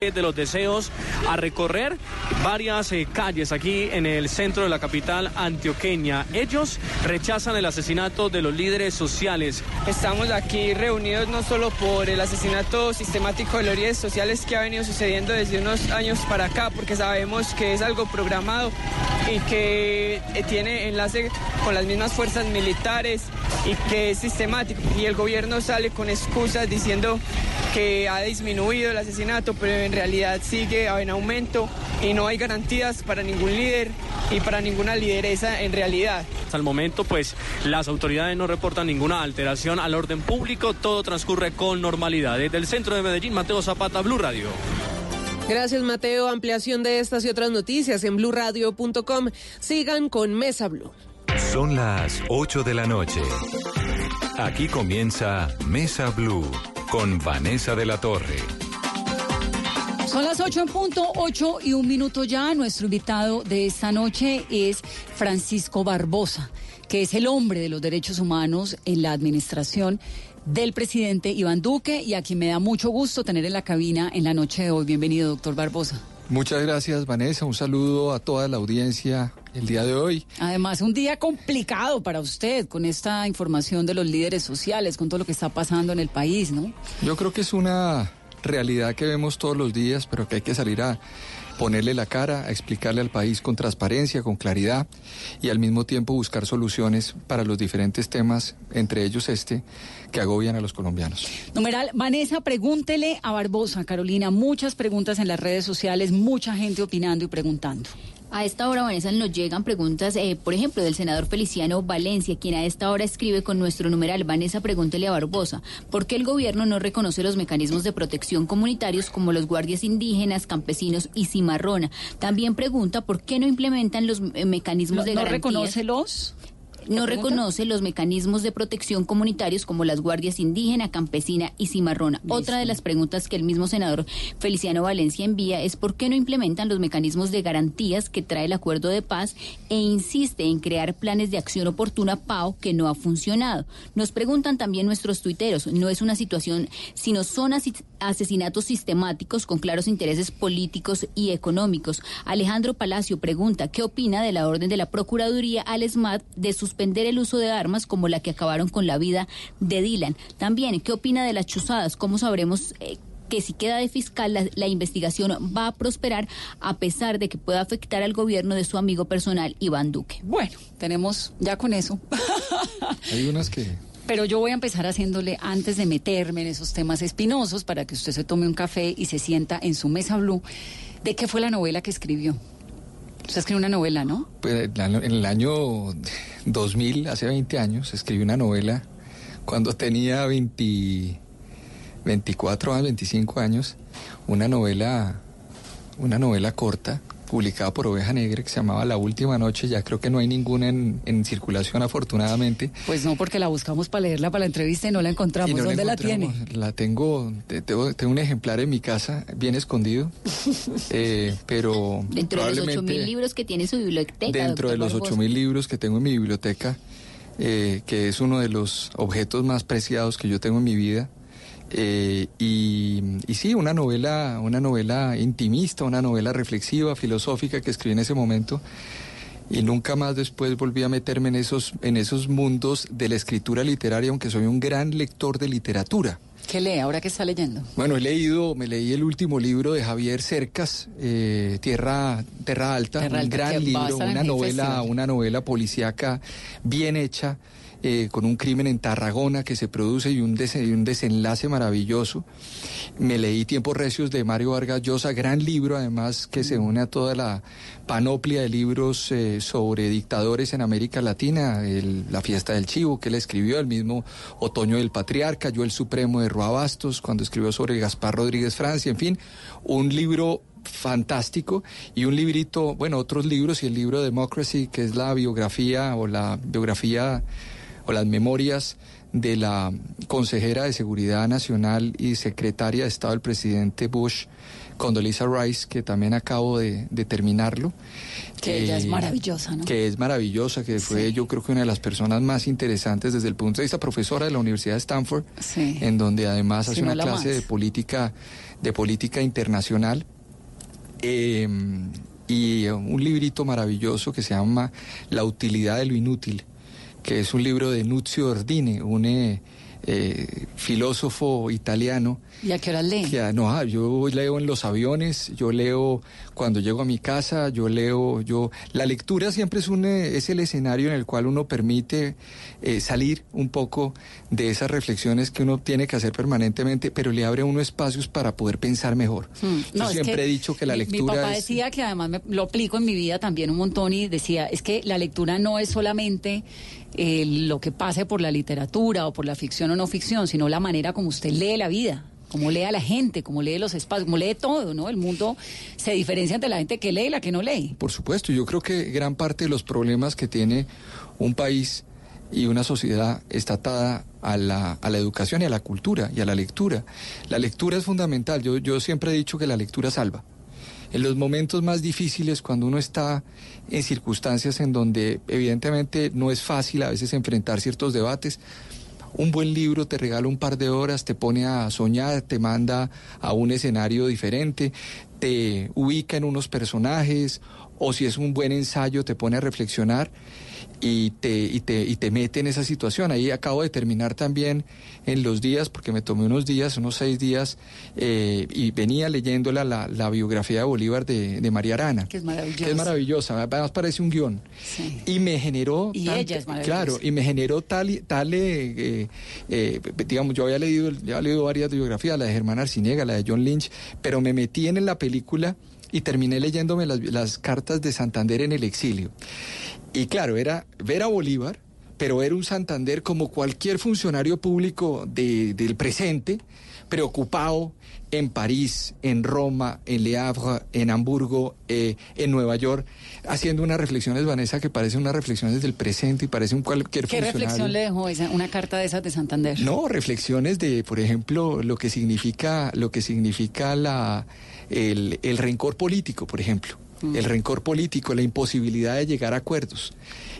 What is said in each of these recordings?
De los deseos a recorrer varias eh, calles aquí en el centro de la capital antioqueña. Ellos rechazan el asesinato de los líderes sociales. Estamos aquí reunidos no solo por el asesinato sistemático de los líderes sociales que ha venido sucediendo desde unos años para acá, porque sabemos que es algo programado y que eh, tiene enlace con las mismas fuerzas militares y que es sistemático. Y el gobierno sale con excusas diciendo que ha disminuido el asesinato, pero en realidad sigue en aumento y no hay garantías para ningún líder y para ninguna lideresa en realidad. Hasta el momento, pues las autoridades no reportan ninguna alteración al orden público, todo transcurre con normalidad. Desde el centro de Medellín, Mateo Zapata, Blue Radio. Gracias, Mateo. Ampliación de estas y otras noticias en blurradio.com. Sigan con Mesa Blue. Son las 8 de la noche. Aquí comienza Mesa Blue con Vanessa de la Torre. Son las 8 en punto, 8 y un minuto ya. Nuestro invitado de esta noche es Francisco Barbosa, que es el hombre de los derechos humanos en la administración del presidente Iván Duque y a quien me da mucho gusto tener en la cabina en la noche de hoy. Bienvenido, doctor Barbosa. Muchas gracias, Vanessa. Un saludo a toda la audiencia el día de hoy. Además, un día complicado para usted con esta información de los líderes sociales, con todo lo que está pasando en el país, ¿no? Yo creo que es una realidad que vemos todos los días, pero que hay que salir a ponerle la cara, a explicarle al país con transparencia, con claridad y al mismo tiempo buscar soluciones para los diferentes temas, entre ellos este, que agobian a los colombianos. Numeral, Vanessa, pregúntele a Barbosa, Carolina, muchas preguntas en las redes sociales, mucha gente opinando y preguntando. A esta hora, Vanessa, nos llegan preguntas, eh, por ejemplo, del senador Feliciano Valencia, quien a esta hora escribe con nuestro numeral, Vanessa, pregúntele a Barbosa, ¿por qué el gobierno no reconoce los mecanismos de protección comunitarios como los guardias indígenas, campesinos y cimarrona? También pregunta, ¿por qué no implementan los eh, mecanismos de ¿No garantías? reconoce los? No reconoce los mecanismos de protección comunitarios como las guardias indígena, campesina y cimarrona. Otra de las preguntas que el mismo senador Feliciano Valencia envía es por qué no implementan los mecanismos de garantías que trae el acuerdo de paz e insiste en crear planes de acción oportuna PAO que no ha funcionado. Nos preguntan también nuestros tuiteros, no es una situación, sino son asi- asesinatos sistemáticos con claros intereses políticos y económicos. Alejandro Palacio pregunta, ¿qué opina de la orden de la Procuraduría al SMAT de suspender el uso de armas como la que acabaron con la vida de Dylan? También, ¿qué opina de las chuzadas? ¿Cómo sabremos eh, que si queda de fiscal la, la investigación va a prosperar a pesar de que pueda afectar al gobierno de su amigo personal Iván Duque? Bueno, tenemos ya con eso. Hay unas que Pero yo voy a empezar haciéndole, antes de meterme en esos temas espinosos, para que usted se tome un café y se sienta en su mesa blue, ¿de qué fue la novela que escribió? Usted escribió una novela, ¿no? Pues, en el año 2000, hace 20 años, escribí una novela cuando tenía 20, 24 años, 25 años, una novela, una novela corta publicada por Oveja Negra que se llamaba La Última Noche. Ya creo que no hay ninguna en, en circulación, afortunadamente. Pues no, porque la buscamos para leerla para la entrevista y no la encontramos. No ¿Dónde la encontramos. tiene? La tengo, te- tengo, tengo un ejemplar en mi casa, bien escondido, eh, pero Dentro de los ocho probablemente mil libros que tiene su biblioteca. dentro de los Barbosa. ocho mil libros que tengo en mi biblioteca, eh, que es uno de los objetos más preciados que yo tengo en mi vida. Eh, y, y sí, una novela, una novela intimista, una novela reflexiva, filosófica que escribí en ese momento. Y nunca más después volví a meterme en esos, en esos mundos de la escritura literaria, aunque soy un gran lector de literatura. ¿Qué lee? ¿Ahora qué está leyendo? Bueno, he leído, me leí el último libro de Javier Cercas, eh, Tierra, Tierra Alta, Tierra un Alta, gran que libro, una el novela, una novela policíaca bien hecha, eh, con un crimen en Tarragona que se produce y un, y un desenlace maravilloso. Me leí Tiempos Recios de Mario Vargas Llosa, gran libro además que se une a toda la panoplia de libros eh, sobre dictadores en América Latina, La fiesta del chivo que él escribió, el mismo Otoño del Patriarca, Yo el Supremo de Roa Bastos, cuando escribió sobre Gaspar Rodríguez Francia, en fin, un libro fantástico y un librito, bueno, otros libros y el libro Democracy, que es la biografía o la biografía o las memorias de la consejera de Seguridad Nacional y secretaria de Estado del presidente Bush, Condoleezza Rice, que también acabo de, terminarlo. Que ella es maravillosa, ¿no? Que es maravillosa, que fue yo creo que una de las personas más interesantes desde el punto de vista profesora de la Universidad de Stanford, en donde además hace una clase de política, de política internacional. Em, y un librito maravilloso que se llama La utilidad de lo inútil, que es un libro de Nuzio Ordine, un eh, eh, filósofo italiano. ¿Y a qué hora lee? no, ah, yo leo en los aviones, yo leo cuando llego a mi casa, yo leo, yo la lectura siempre es un eh, es el escenario en el cual uno permite eh, salir un poco de esas reflexiones que uno tiene que hacer permanentemente, pero le abre a uno espacios para poder pensar mejor. Hmm. yo siempre he dicho que la lectura. Mi papá decía que además me, lo aplico en mi vida también un montón y decía es que la lectura no es solamente eh, lo que pase por la literatura o por la ficción o no ficción, sino la manera como usted lee la vida como lee a la gente, como lee los espacios, como lee todo, ¿no? El mundo se diferencia entre la gente que lee y la que no lee. Por supuesto, yo creo que gran parte de los problemas que tiene un país y una sociedad está atada a la, a la educación y a la cultura y a la lectura. La lectura es fundamental, yo, yo siempre he dicho que la lectura salva en los momentos más difíciles, cuando uno está en circunstancias en donde evidentemente no es fácil a veces enfrentar ciertos debates, un buen libro te regala un par de horas, te pone a soñar, te manda a un escenario diferente, te ubica en unos personajes, o si es un buen ensayo, te pone a reflexionar y te, y te, y te mete en esa situación. Ahí acabo de terminar también en los días, porque me tomé unos días, unos seis días, eh, y venía leyéndola la, la, biografía de Bolívar de, de, María Arana. Que es maravillosa. Que es maravillosa, además parece un guion. Y me generó... Y ella es maravillosa. Claro, y me generó tal, tal eh, eh, digamos, yo había leído, ya había leído varias biografías, la de Germán Arciniega, la de John Lynch, pero me metí en la película y terminé leyéndome las, las cartas de Santander en el exilio. Y claro, era ver a Bolívar, pero era un Santander como cualquier funcionario público del presente, preocupado en París, en Roma, en Le Havre, en Hamburgo, eh, en Nueva York, haciendo unas reflexiones, Vanessa, que parecen unas reflexiones del presente y parece un cualquier ¿Qué reflexión le dejó esa, una carta de esas de Santander? No, reflexiones de, por ejemplo, lo que significa, lo que significa la, el, el rencor político, por ejemplo el rencor político, la imposibilidad de llegar a acuerdos,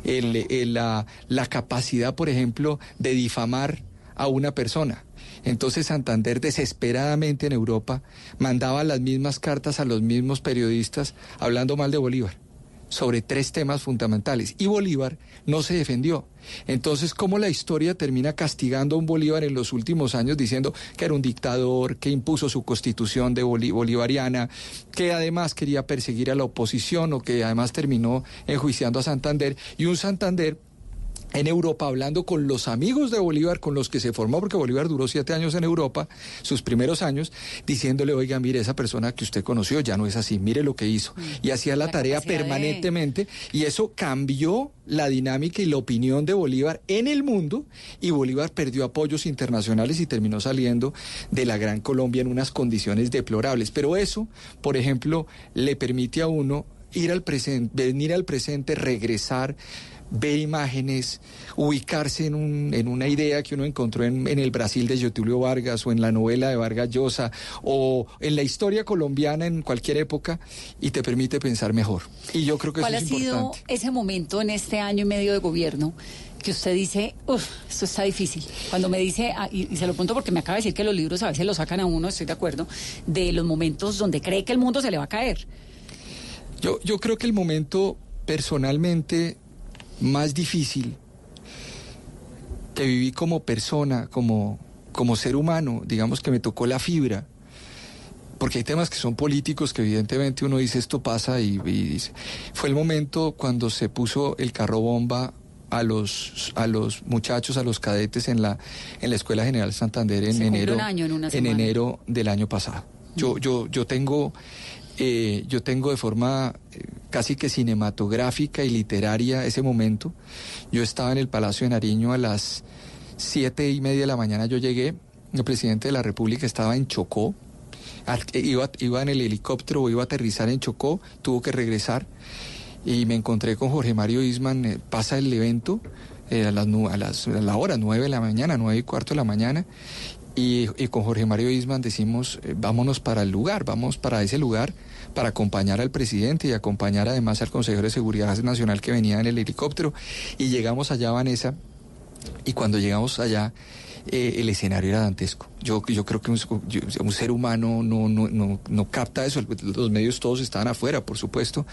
la, la capacidad, por ejemplo, de difamar a una persona. Entonces Santander desesperadamente en Europa mandaba las mismas cartas a los mismos periodistas hablando mal de Bolívar sobre tres temas fundamentales y Bolívar no se defendió. Entonces, ¿cómo la historia termina castigando a un Bolívar en los últimos años diciendo que era un dictador, que impuso su constitución de bolivariana, que además quería perseguir a la oposición o que además terminó enjuiciando a Santander y un Santander en Europa, hablando con los amigos de Bolívar, con los que se formó, porque Bolívar duró siete años en Europa, sus primeros años, diciéndole, oiga, mire, esa persona que usted conoció ya no es así, mire lo que hizo. Mm. Y hacía la, tarea permanentemente, y eso cambió la dinámica y la opinión de Bolívar en el mundo, y Bolívar perdió apoyos internacionales y terminó saliendo de la Gran Colombia en unas condiciones deplorables. Pero eso, por ejemplo, le permite a uno ir al presente, venir al presente, regresar ver imágenes, ubicarse en, un, en una idea que uno encontró en, en, el Brasil de Getulio Vargas o en la novela de Vargas Llosa o en la historia colombiana en cualquier época y te permite pensar mejor. Y yo creo que ¿Cuál eso es ha sido ese momento en este año y medio de gobierno? que usted dice, uff, esto está difícil. Cuando me dice, ah, y, se lo pregunto porque me acaba de decir que los libros a veces lo sacan a uno, estoy de acuerdo, de los momentos donde cree que el mundo se le va a caer. Yo, yo creo que el momento personalmente más difícil que viví como persona, como, como ser humano, digamos que me tocó la fibra, porque hay temas que son políticos que evidentemente uno dice esto pasa y, dice, fue el momento cuando se puso el carro bomba a los a los muchachos, a los cadetes en la en la Escuela General Santander en Se enero un año en enero del año pasado. Yo yo yo tengo eh, yo tengo de forma eh, casi que cinematográfica y literaria ese momento. Yo estaba en el Palacio de Nariño a las siete y media de la mañana. Yo llegué. El presidente de la República estaba en Chocó. Eh, Iba, iba en el helicóptero, iba a aterrizar en Chocó, tuvo que regresar y me encontré con Jorge Mario Isman, pasa el evento a, las, a, las, a la hora, nueve de la mañana, nueve y cuarto de la mañana, y, con Jorge Mario Isman decimos, vámonos para el lugar, vamos para ese lugar para acompañar al presidente y acompañar además al consejero de Seguridad Nacional que venía en el helicóptero, y llegamos allá, Vanessa, y cuando llegamos allá, eh, el escenario era dantesco. Yo, yo creo que un, yo- un ser humano no, no, no, no capta eso. Los medios todos estaban afuera, por supuesto,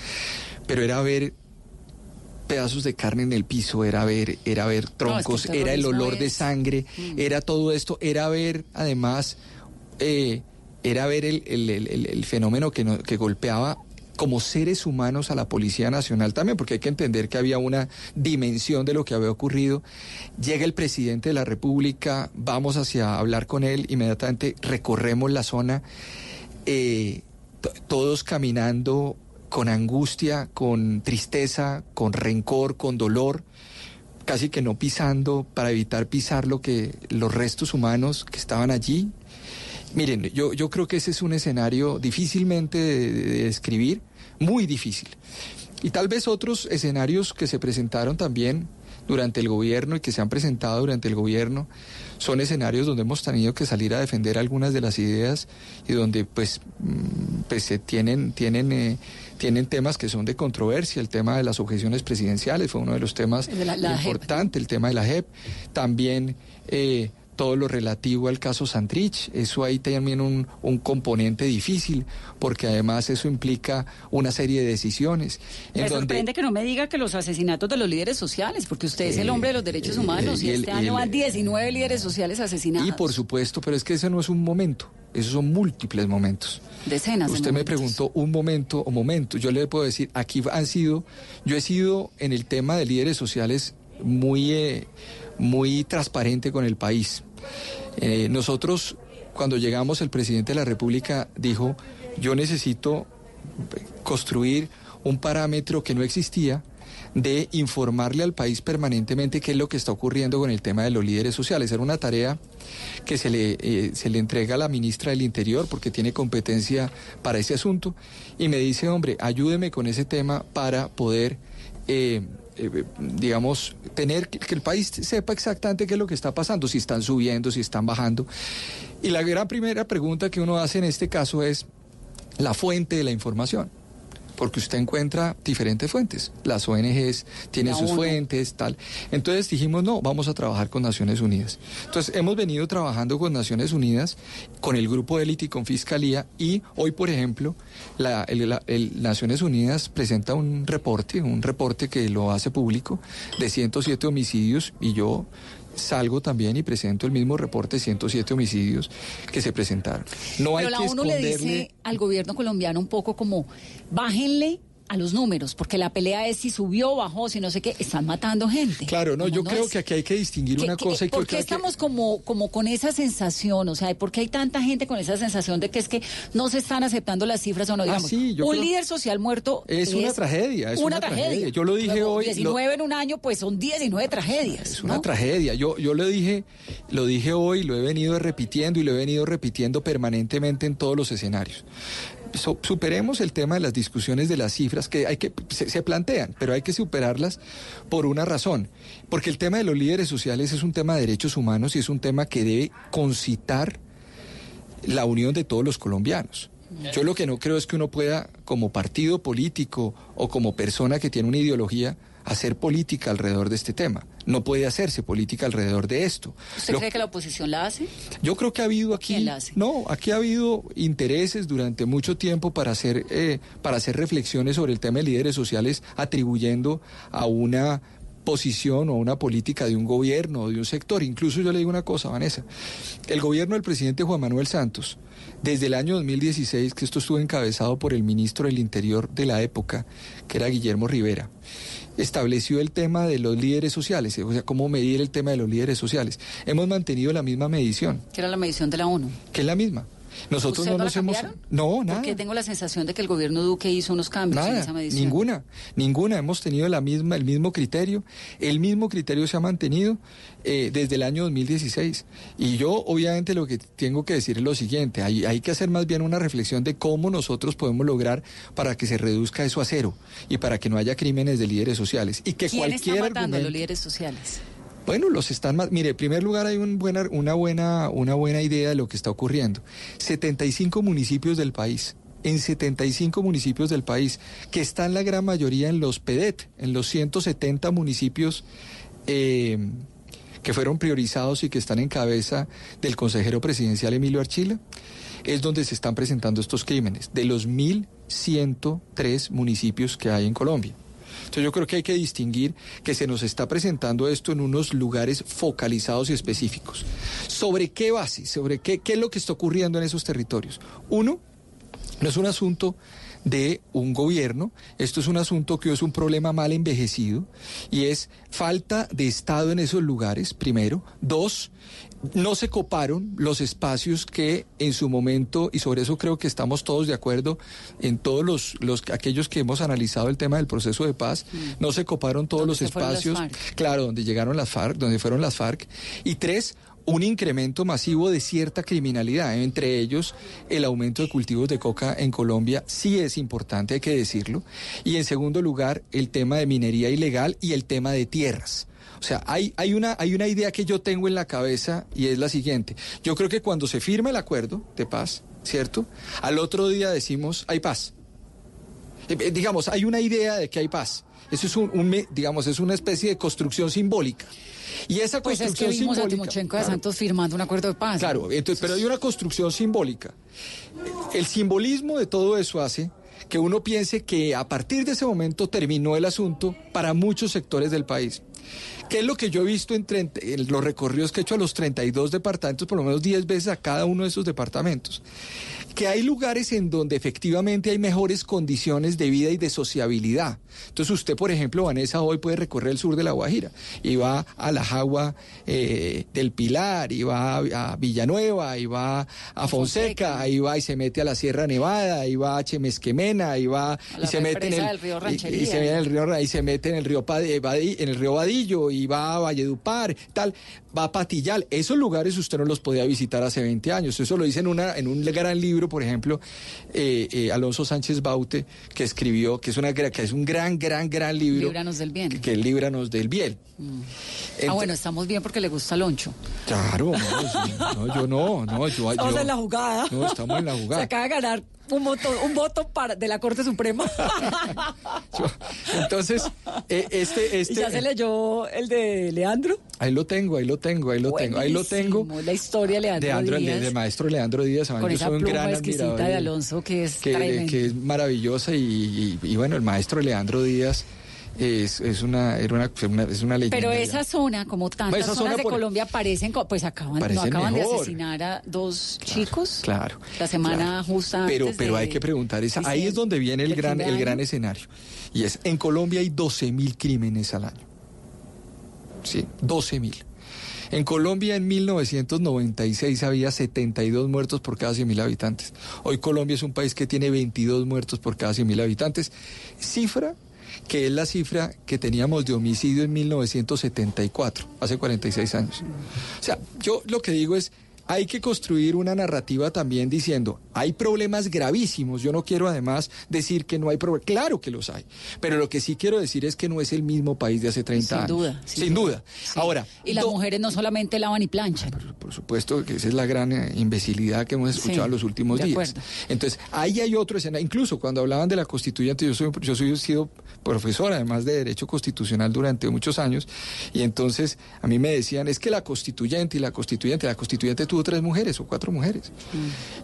pero era ver pedazos de carne en el piso, era ver, era ver troncos, el era el olor de sangre, Mm. era todo esto, era ver además, eh, era ver el, el- el- fenómeno que, no- que golpeaba como seres humanos a la Policía Nacional también, porque hay que entender que había una dimensión de lo que había ocurrido. Llega el presidente de la República, vamos hacia hablar con él, inmediatamente recorremos la zona, eh, to- todos caminando con angustia, con tristeza, con rencor, con dolor, casi que no pisando para evitar pisar lo que los restos humanos que estaban allí. Miren, yo, yo creo que ese es un escenario difícilmente de, de- de describir, muy difícil. Y tal vez otros escenarios que se presentaron también durante el gobierno y que se han presentado durante el gobierno son escenarios donde hemos tenido que salir a defender algunas de las ideas y donde pues, mm, pues se tienen, tienen, eh, tienen temas que son de controversia. El tema de las objeciones presidenciales fue uno de los temas JEP. importantes, el tema de la JEP. También eh, todo lo relativo al caso Santrich. Eso ahí también un, un componente difícil, porque además eso implica una serie de decisiones. en Me donde- sorprende que no me diga que los asesinatos de los líderes sociales, porque usted es el Eh, hombre de los derechos eh, humanos y, el- este año el- van 19 líderes sociales asesinados. Y por supuesto, pero es que ese no es un momento, esos son múltiples momentos. Decenas de Usted me preguntó un momento o momentos. Yo le puedo decir, aquí han sido, yo he sido en el tema de líderes sociales muy, eh, muy transparente con el país. Eh, nosotros, cuando llegamos, el presidente de la República dijo, yo necesito construir un parámetro que no existía de informarle al país permanentemente qué es lo que está ocurriendo con el tema de los líderes sociales. Era una tarea que se le, eh, se le entrega a la ministra del Interior porque tiene competencia para ese asunto y me dice, hombre, ayúdeme con ese tema para poder... eh, eh, digamos, tener que, que el país sepa exactamente qué es lo que está pasando, si están subiendo, si están bajando. Y la gran primera pregunta que uno hace en este caso es la fuente de la información. Porque usted encuentra diferentes fuentes. Las ONGs tienen sus fuentes, tal. Entonces dijimos, no, vamos a trabajar con Naciones Unidas. Entonces hemos venido trabajando con Naciones Unidas, con el grupo de élite y con Fiscalía. Y hoy, por ejemplo, la, el- la- el Naciones Unidas presenta un reporte, un reporte que lo hace público, de 107 homicidios. Y yo salgo también y presento el mismo reporte de 107 homicidios que se presentaron. No hay la que ONU le esconderle... dice al gobierno colombiano un poco como, bájenle a los números, porque la pelea es si subió, bajó, si no sé qué, están matando gente. Claro, no, yo creo es. que aquí hay que distinguir ¿Qué- una qué- cosa y ¿Por qué hay que- estamos como, como con esa sensación? O sea, ¿por qué hay tanta gente con esa sensación de que es que no se están aceptando las cifras o no? Ah, Digamos, sí, yo un creo- líder social muerto Es una tragedia, es una tragedia. Yo lo dije Luego, hoy, lo- 19 en un año, pues son 19 tragedias. Es una tragedia. Yo, yo lo dije, lo dije hoy, lo he venido repitiendo y lo he venido repitiendo permanentemente en todos los escenarios. So- superemos el tema de las discusiones de las cifras que hay que se, se plantean, pero hay que superarlas por una razón, porque el tema de los líderes sociales es un tema de derechos humanos y es un tema que debe concitar la unión de todos los colombianos. Yo lo que no creo es que uno pueda, como partido político o como persona que tiene una ideología, hacer política alrededor de este tema. No puede hacerse política alrededor de esto. ¿Usted Lo- cree que la oposición la hace? yo creo que ha habido aquí, ¿Quién la hace? no, aquí ha habido intereses durante mucho tiempo para hacer, eh, para hacer reflexiones sobre el tema de líderes sociales, atribuyendo a una posición o a una política de un gobierno o de un sector. Incluso yo le digo una cosa, Vanessa, el gobierno del presidente Juan Manuel Santos, desde el año 2016, que esto estuvo encabezado por el ministro del Interior de la época, que era Guillermo Rivera, estableció el tema de los líderes sociales, o sea, cómo medir el tema de los líderes sociales. Hemos mantenido la misma medición. Que era la medición de la ONU. Que es la misma. Nosotros no, nos hemos. No, nada. Porque tengo la sensación de que el gobierno Duque hizo unos cambios en esa medición. Ninguna, ninguna. Hemos tenido la misma, el mismo criterio. El mismo criterio se ha mantenido eh, desde el año 2016. Y yo, obviamente, lo que tengo que decir es lo siguiente: hay, hay que hacer más bien una reflexión de cómo nosotros podemos lograr para que se reduzca eso a cero y para que no haya crímenes de líderes sociales. Y que ¿Quién cualquier está matando argumento... a los líderes sociales? Bueno, los están más. Mire, en primer lugar hay un buena, una, buena, una buena idea de lo que está ocurriendo. 75 municipios del país. En 75 municipios del país, que están la gran mayoría en los PEDET, en los 170 municipios eh, que fueron priorizados y que están en cabeza del consejero presidencial Emilio Archila, es donde se están presentando estos crímenes, de los 1.103 municipios que hay en Colombia. Entonces yo creo que hay que distinguir que se nos está presentando esto en unos lugares focalizados y específicos. ¿Sobre qué base? ¿Sobre qué, qué es lo que está ocurriendo en esos territorios? Uno, no es un asunto de un gobierno. Esto es un asunto que es un problema mal envejecido y es falta de Estado en esos lugares, primero. Dos, no se coparon los espacios que en su momento, y sobre eso creo que estamos todos de acuerdo en todos los, los aquellos que hemos analizado el tema del proceso de paz, no se coparon todos los espacios, claro, donde llegaron las FARC, donde fueron las FARC. Y tres, un incremento masivo de cierta criminalidad, entre ellos el aumento de cultivos de coca en Colombia, sí es importante, hay que decirlo. Y en segundo lugar, el tema de minería ilegal y el tema de tierras. O sea, hay, hay, una, hay una idea que yo tengo en la cabeza y es la siguiente. Yo creo que cuando se firma el acuerdo de paz, ¿cierto? Al otro día decimos, hay paz. Eh, eh, digamos, hay una idea de que hay paz. Eso es un, digamos, es una especie de construcción simbólica. Y esa Pues es que construcción vimos a simbólica. Timochenko de Claro. Santos firmando un acuerdo de paz. Claro, entonces, pero hay una construcción simbólica. El simbolismo de todo eso hace que uno piense que a partir de ese momento terminó el asunto para muchos sectores del país. ¿Qué es lo que yo he visto en, 30 en los recorridos que he hecho a los 32 departamentos, por lo menos 10 veces a cada uno de esos departamentos? Que hay lugares en donde efectivamente hay mejores condiciones de vida y de sociabilidad. Entonces usted, por ejemplo, Vanessa, hoy puede recorrer el sur de La Guajira y va a la Jagua eh, del Pilar, y va a, a Villanueva, y va a Fonseca, y va y se mete a la Sierra Nevada, y va a Chemesquemena, y va la y se mete en el río y- y, se mete en el río Ra- y y va a Valledupar, tal, va a Patillal. Esos lugares usted no los podía visitar hace 20 años. Eso lo dice en una en un gran libro, por ejemplo, eh, eh, Alonso Sánchez Baute que escribió, que es una que es un gran gran gran libro Líbranos del bien. que, que es Líbranos del Biel. ah, bueno, estamos bien porque le gusta Loncho. Claro, no, no, yo no, no, yo, Estamos yo- en la jugada. No, estamos en la Se jugada. acaba de ganar un voto, un voto para, de la Corte Suprema. Entonces, eh, este, este, ¿Y ya se leyó el de Leandro? ahí lo tengo, ahí lo tengo, ahí lo tengo, ahí lo tengo. Buenísimo, La historia de Leandro, de, Andro- Díaz. de- de maestro Leandro Díaz. con yo esa soy un pluma gran exquisita de Alonso que es que, que es maravillosa y, y- y bueno, el maestro Leandro Díaz es, es una, era una, una- es una leyenda. Pero esa zona, como tantas Esa zonas zona de por- Colombia, parecen, pues acaban, no Parecen acaban de mejor. asesinar a dos chicos. Claro. La semana justa Pero, antes pero de hay que preguntar, esa, ahí es donde viene el del gran, de el gran escenario. Y es, en Colombia hay 12 mil crímenes al año. Sí, 12 mil. En Colombia en 1996 había 72 muertos por cada 100 mil habitantes. Hoy Colombia es un país que tiene 22 muertos por cada 100 mil habitantes. Cifra que es la cifra que teníamos de homicidio en 1974, hace 46 años. O sea, yo lo que digo es, hay que construir una narrativa también diciendo, hay problemas gravísimos, yo no quiero además decir que no hay problemas, claro que los hay, pero lo que sí quiero decir es que no es el mismo país de hace 30 Sin años. duda, Sin, sin duda. Ahora, Y las mujeres no solamente lavan y planchan. por supuesto que esa es la gran eh, imbecilidad que hemos escuchado Sí, en los últimos días. acuerdo. Entonces, ahí hay otro escenario. Incluso cuando hablaban de la constituyente, yo soy, yo soy sido profesor además de Derecho Constitucional durante muchos años, y entonces a mí me decían, es que la constituyente y la constituyente, la constituyente tuvo tuvo tres mujeres o cuatro mujeres.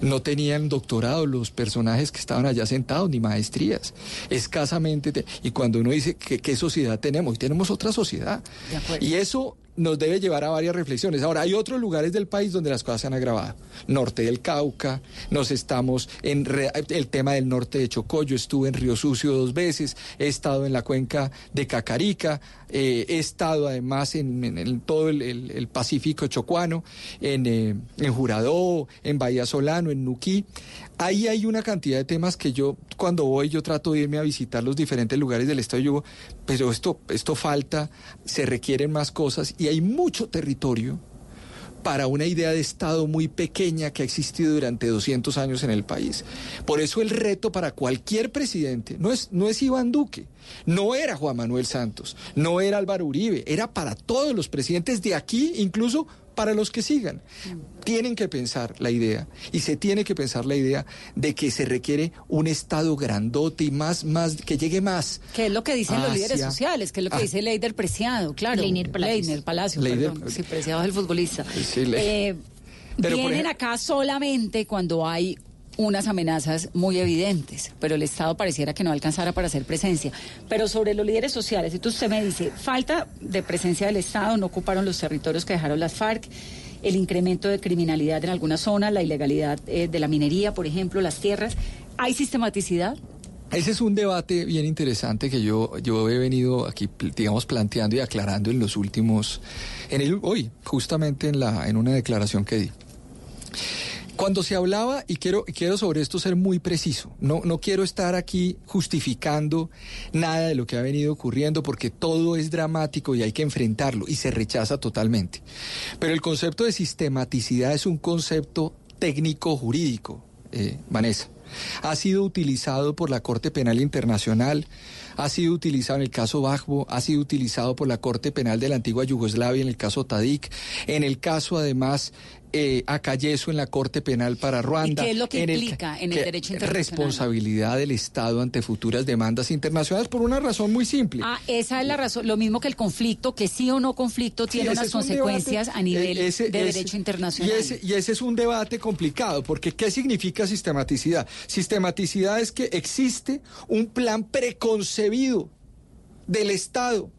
No tenían doctorado los personajes que estaban allá sentados, ni maestrías. Escasamente. te- y cuando uno dice que qué sociedad tenemos, hoy tenemos otra sociedad. Y eso nos debe llevar a varias reflexiones. Ahora, hay otros lugares del país donde las cosas se han agravado. Norte del Cauca, nos estamos en re- el tema del norte de Chocó, yo estuve en Río Sucio dos veces, he estado en la cuenca de Cacarica, eh, he estado además en, todo el, Pacífico chocuano, en, eh, en en Bahía Solano, en Nuquí. Ahí hay una cantidad de temas que yo, cuando voy, yo trato de irme a visitar los diferentes lugares del estado. Yo digo, pero esto, esto falta, se requieren más cosas y hay mucho territorio para una idea de Estado muy pequeña que ha existido durante 200 años en el país. Por eso el reto para cualquier presidente no es, no es Iván Duque, no era Juan Manuel Santos, no era Álvaro Uribe, era para todos los presidentes de aquí, incluso para los que sigan. Tienen que pensar la idea y se tiene que pensar la idea de que se requiere un Estado grandote y más, más, que llegue más. Que es lo que dicen los líderes sociales, que es lo que Ah. dice Leider Preciado, claro. Leiner Palacios. Leiner Leider- perdón. Sí, Preciado es el futbolista. Sí, Le- Eh, Pero, vienen ejemplo- acá solamente cuando hay unas amenazas muy evidentes, pero el Estado pareciera que no alcanzara para hacer presencia. Pero sobre los líderes sociales, entonces usted me dice, falta de presencia del Estado, no ocuparon los territorios que dejaron las FARC, el incremento de criminalidad en algunas zonas, la ilegalidad eh, de la minería, por ejemplo, las tierras. ¿Hay sistematicidad? Ese es un debate bien interesante que yo, yo he venido aquí, digamos, planteando y aclarando en los últimos, en el, hoy, justamente en, la, en una declaración que di. Cuando se hablaba, y quiero, quiero sobre esto ser muy preciso, no, no quiero estar aquí justificando nada de lo que ha venido ocurriendo porque todo es dramático y hay que enfrentarlo y se rechaza totalmente. Pero el concepto de sistematicidad es un concepto técnico jurídico, eh, Vanessa. Ha sido utilizado por la Corte Penal Internacional, ha sido utilizado en el caso Bajbo, ha sido utilizado por la Corte Penal de la antigua Yugoslavia en el caso Tadik, en el caso además eh, Acayeso en la Corte Penal para Ruanda. qué es lo que en implica en el que- derecho internacional? Responsabilidad del Estado ante futuras demandas internacionales por una razón muy simple. Ah, esa es la razón. Lo mismo que el conflicto, que sí o no conflicto tiene unas un consecuencias debate, a nivel eh, ese- de ese- derecho internacional. Y ese, y ese es un debate complicado, porque ¿qué significa sistematicidad? Sistematicidad es que existe un plan preconcebido del Estado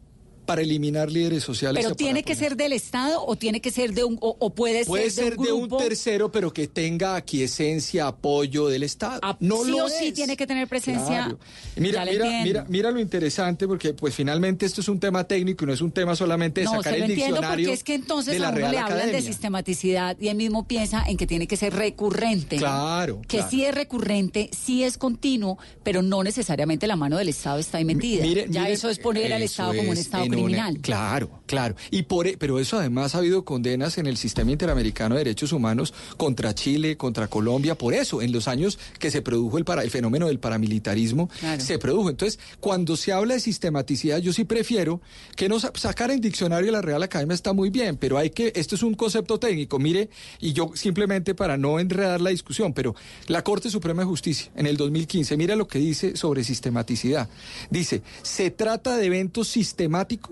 para eliminar líderes sociales. Pero tiene que ser del Estado o tiene que ser de un o, o puede, Puede ser ser de de un un grupo. tercero, pero que tenga aquiescencia, apoyo del Estado. no sí lo o sí tiene que tener presencia. Claro. Mira, mira, mira, mira lo interesante, porque pues finalmente esto es un tema técnico y no es un tema solamente de No, sacar se lo el entiendo diccionario porque es que entonces de la a uno Real le hablan de sistematicidad y él mismo piensa en que tiene que ser recurrente. Claro, Que claro. sí es recurrente, sí es continuo, pero no necesariamente la mano del Estado está ahí metida. Mire- ya mire, eso es poner al Estado como un es Estado criminal. claro, claro. Y por, e- pero eso además ha habido condenas en el sistema interamericano de derechos humanos contra Chile, contra Colombia, por eso, en los años que se produjo el, para, el fenómeno del paramilitarismo, Claro. se produjo. Entonces, cuando se habla de sistematicidad, yo sí prefiero que no sa- sacar en diccionario de la Real Academia está muy bien, pero hay que, esto es un concepto técnico, mire, y yo simplemente para no enredar la discusión, pero la Corte Suprema de Justicia en el 2015, mira lo que dice sobre sistematicidad. Dice, se trata de eventos sistemáticos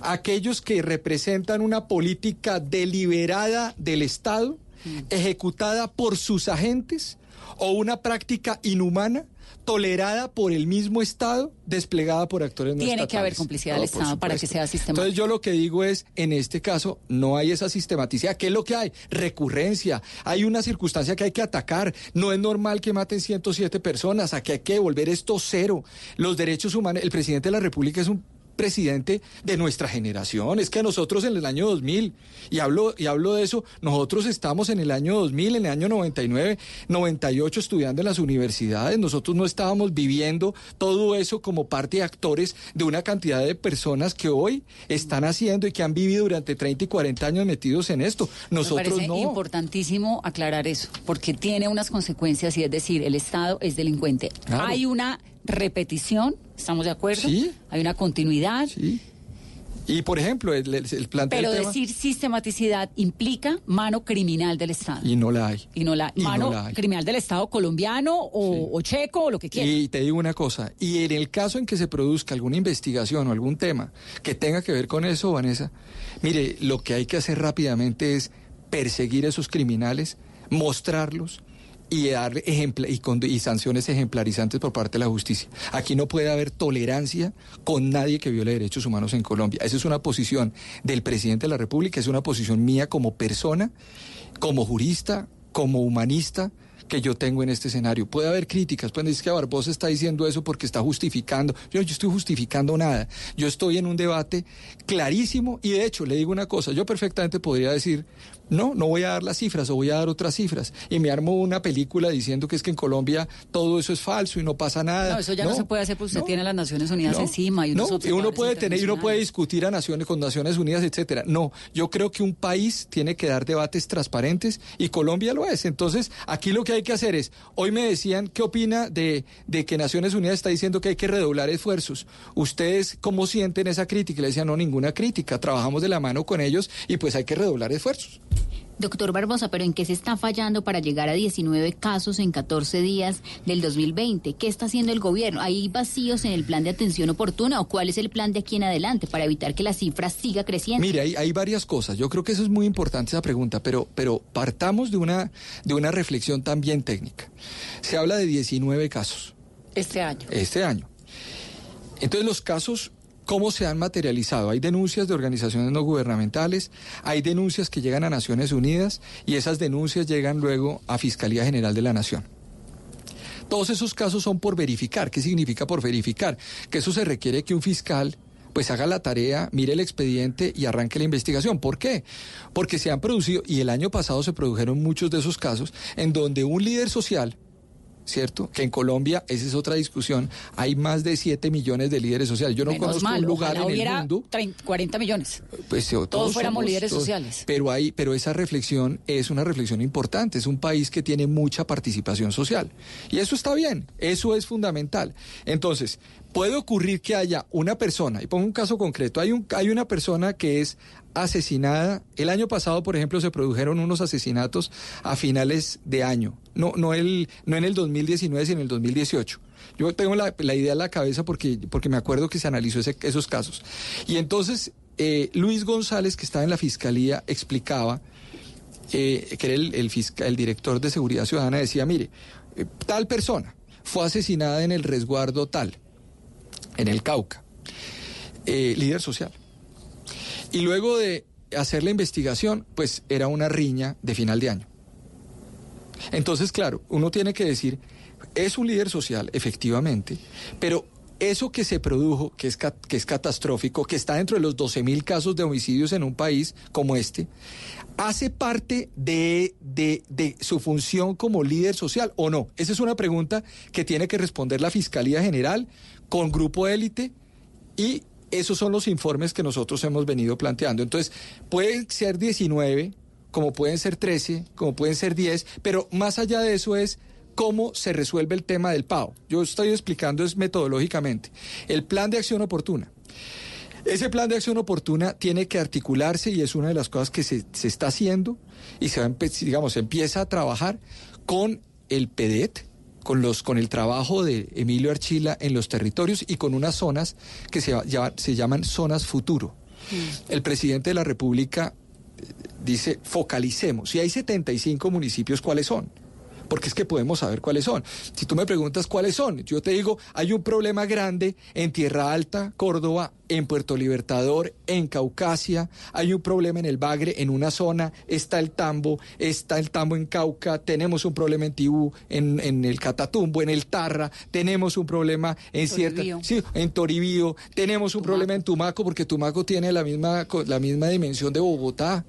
aquellos que representan una política deliberada del Estado, ejecutada por sus agentes, o una práctica inhumana tolerada por el mismo Estado, desplegada por actores no Tiene que haber complicidad del Estado para que sea sistemático. Entonces yo lo que digo es, en este caso, no hay esa sistematicidad. ¿Qué es lo que hay? Recurrencia. Hay una circunstancia que hay que atacar. No es normal que maten 107 personas. Aquí hay que volver esto cero. Los derechos humanos, el presidente de la República es un presidente de nuestra generación. Es que nosotros en el año 2000, y hablo, y hablo de eso, nosotros estamos en el año 2000, en el año 99, 98 estudiando en las universidades. Nosotros no estábamos viviendo todo eso como parte de actores de una cantidad de personas que hoy están haciendo y que han vivido durante 30 y 40 años metidos en esto. Me Nosotros parece no. importantísimo aclarar eso, porque tiene unas consecuencias y es decir, el Estado es delincuente. Claro. Hay una repetición, ¿estamos de acuerdo? Sí. Hay una continuidad. Y por ejemplo, el, el, Pero tema- decir sistematicidad implica mano criminal del Estado. y no la hay. Y no la Y no mano la hay. criminal del Estado colombiano o, o checo o lo que quiera. Y te digo una cosa, y en el caso en que se produzca alguna investigación o algún tema que tenga que ver con eso, Vanessa, mire, lo que hay que hacer rápidamente es perseguir a esos criminales, mostrarlos y dar ejempla- y, y sanciones ejemplarizantes por parte de la justicia. Aquí no puede haber tolerancia con nadie que viole derechos humanos en Colombia. Esa es una posición del presidente de la República, es una posición mía como persona, como jurista, como humanista que yo tengo en este escenario. Puede haber críticas, pueden decir que Barbosa está diciendo eso porque está justificando. Yo, yo estoy justificando nada. Yo estoy en un debate clarísimo y de hecho le digo una cosa, yo perfectamente podría decir, no, no voy a dar las cifras o voy a dar otras cifras y me armo una película diciendo que es que en Colombia todo eso es falso y no pasa nada. No, eso ya no, se puede hacer porque usted no. tiene a las Naciones Unidas No, encima y unos uno puede tener y uno puede discutir a naciones con Naciones Unidas, etcétera. No, yo creo que un país tiene que dar debates transparentes y Colombia lo es. Entonces, aquí lo que hay que hacer es, hoy me decían qué opina de, de que Naciones Unidas está diciendo que hay que redoblar esfuerzos. Ustedes cómo sienten esa crítica? Y le decían, no, ninguna crítica. Trabajamos de la mano con ellos y pues hay que redoblar esfuerzos. Doctor Barbosa, pero ¿en qué se está fallando para llegar a 19 casos en 14 días del 2020? ¿Qué está haciendo el gobierno? ¿Hay vacíos en el plan de atención oportuna o cuál es el plan de aquí en adelante para evitar que la cifra siga creciendo? Mire, hay, hay varias cosas. Yo creo que eso es muy importante esa pregunta, pero, pero partamos de una, de una reflexión también técnica. Se habla de 19 casos Este año. este año. Entonces los casos, ¿cómo se han materializado? Hay denuncias de organizaciones no gubernamentales, hay denuncias que llegan a Naciones Unidas y esas denuncias llegan luego a Fiscalía General de la Nación. Todos esos casos son por verificar. ¿Qué significa por verificar? Que eso se requiere que un fiscal pues haga la tarea, mire el expediente y arranque la investigación. ¿Por qué? Porque se han producido, y el año pasado se produjeron muchos de esos casos, en donde un líder social, ¿cierto? Que en Colombia, esa es otra discusión, hay más de 7 millones de líderes sociales. Yo no Menos conozco mal, un lugar en el mundo 30, 40 millones. pues eh, todos, fuéramos somos- líderes sociales. Pero hay, pero esa reflexión es una reflexión importante. Es un país que tiene mucha participación social y eso está bien. Eso es fundamental. Entonces puede ocurrir que haya una persona y pongo un caso concreto. Hay un hay una persona que es asesinada. El año pasado, por ejemplo, se produjeron unos asesinatos a finales de año. No no el no en el 2019 sino en el 2018. Yo tengo la, la idea en la cabeza porque, porque me acuerdo que se analizó ese- esos casos. Y entonces eh, Luis González, que estaba en la fiscalía, explicaba, eh, que era el, el, fisca- el director de seguridad ciudadana, decía, mire, eh, tal persona fue asesinada en el resguardo tal, en el Cauca, eh, líder social. Y luego de hacer la investigación, pues era una riña de final de año. Entonces, claro, uno tiene que decir, es un líder social, efectivamente, pero eso que se produjo, que es, que es catastrófico, que está dentro de los 12 mil casos de homicidios en un país como este, ¿hace parte de- de su función como líder social o no? Esa es una pregunta que tiene que responder la Fiscalía General con grupo élite y esos son los informes que nosotros hemos venido planteando. Entonces, pueden ser 19, como pueden ser 13, como pueden ser 10, pero más allá de eso es cómo se resuelve el tema del PAO. Yo estoy explicando es metodológicamente. El plan de acción oportuna. Ese plan de acción oportuna tiene que articularse y es una de las cosas que se, se está haciendo y se digamos, se empieza a trabajar con el PEDET, con los con el trabajo de Emilio Archila en los territorios y con unas zonas que se, ya- se llaman zonas futuro. El presidente de la República eh, dice, focalicemos. Si hay 75 municipios, ¿cuáles son? Porque es que podemos saber cuáles son. Si tú me preguntas cuáles son, yo te digo, hay un problema grande en Tierra Alta, Córdoba, en Puerto Libertador, en Caucasia, hay un problema en el Bagre, en una zona, está el Tambo, está el Tambo en Cauca, tenemos un problema en Tibú, en, en el Catatumbo, en el Tarra, tenemos un problema en cierta, sí, en Toribío, tenemos un problema en Tumaco, porque Tumaco tiene la misma, la misma dimensión de Bogotá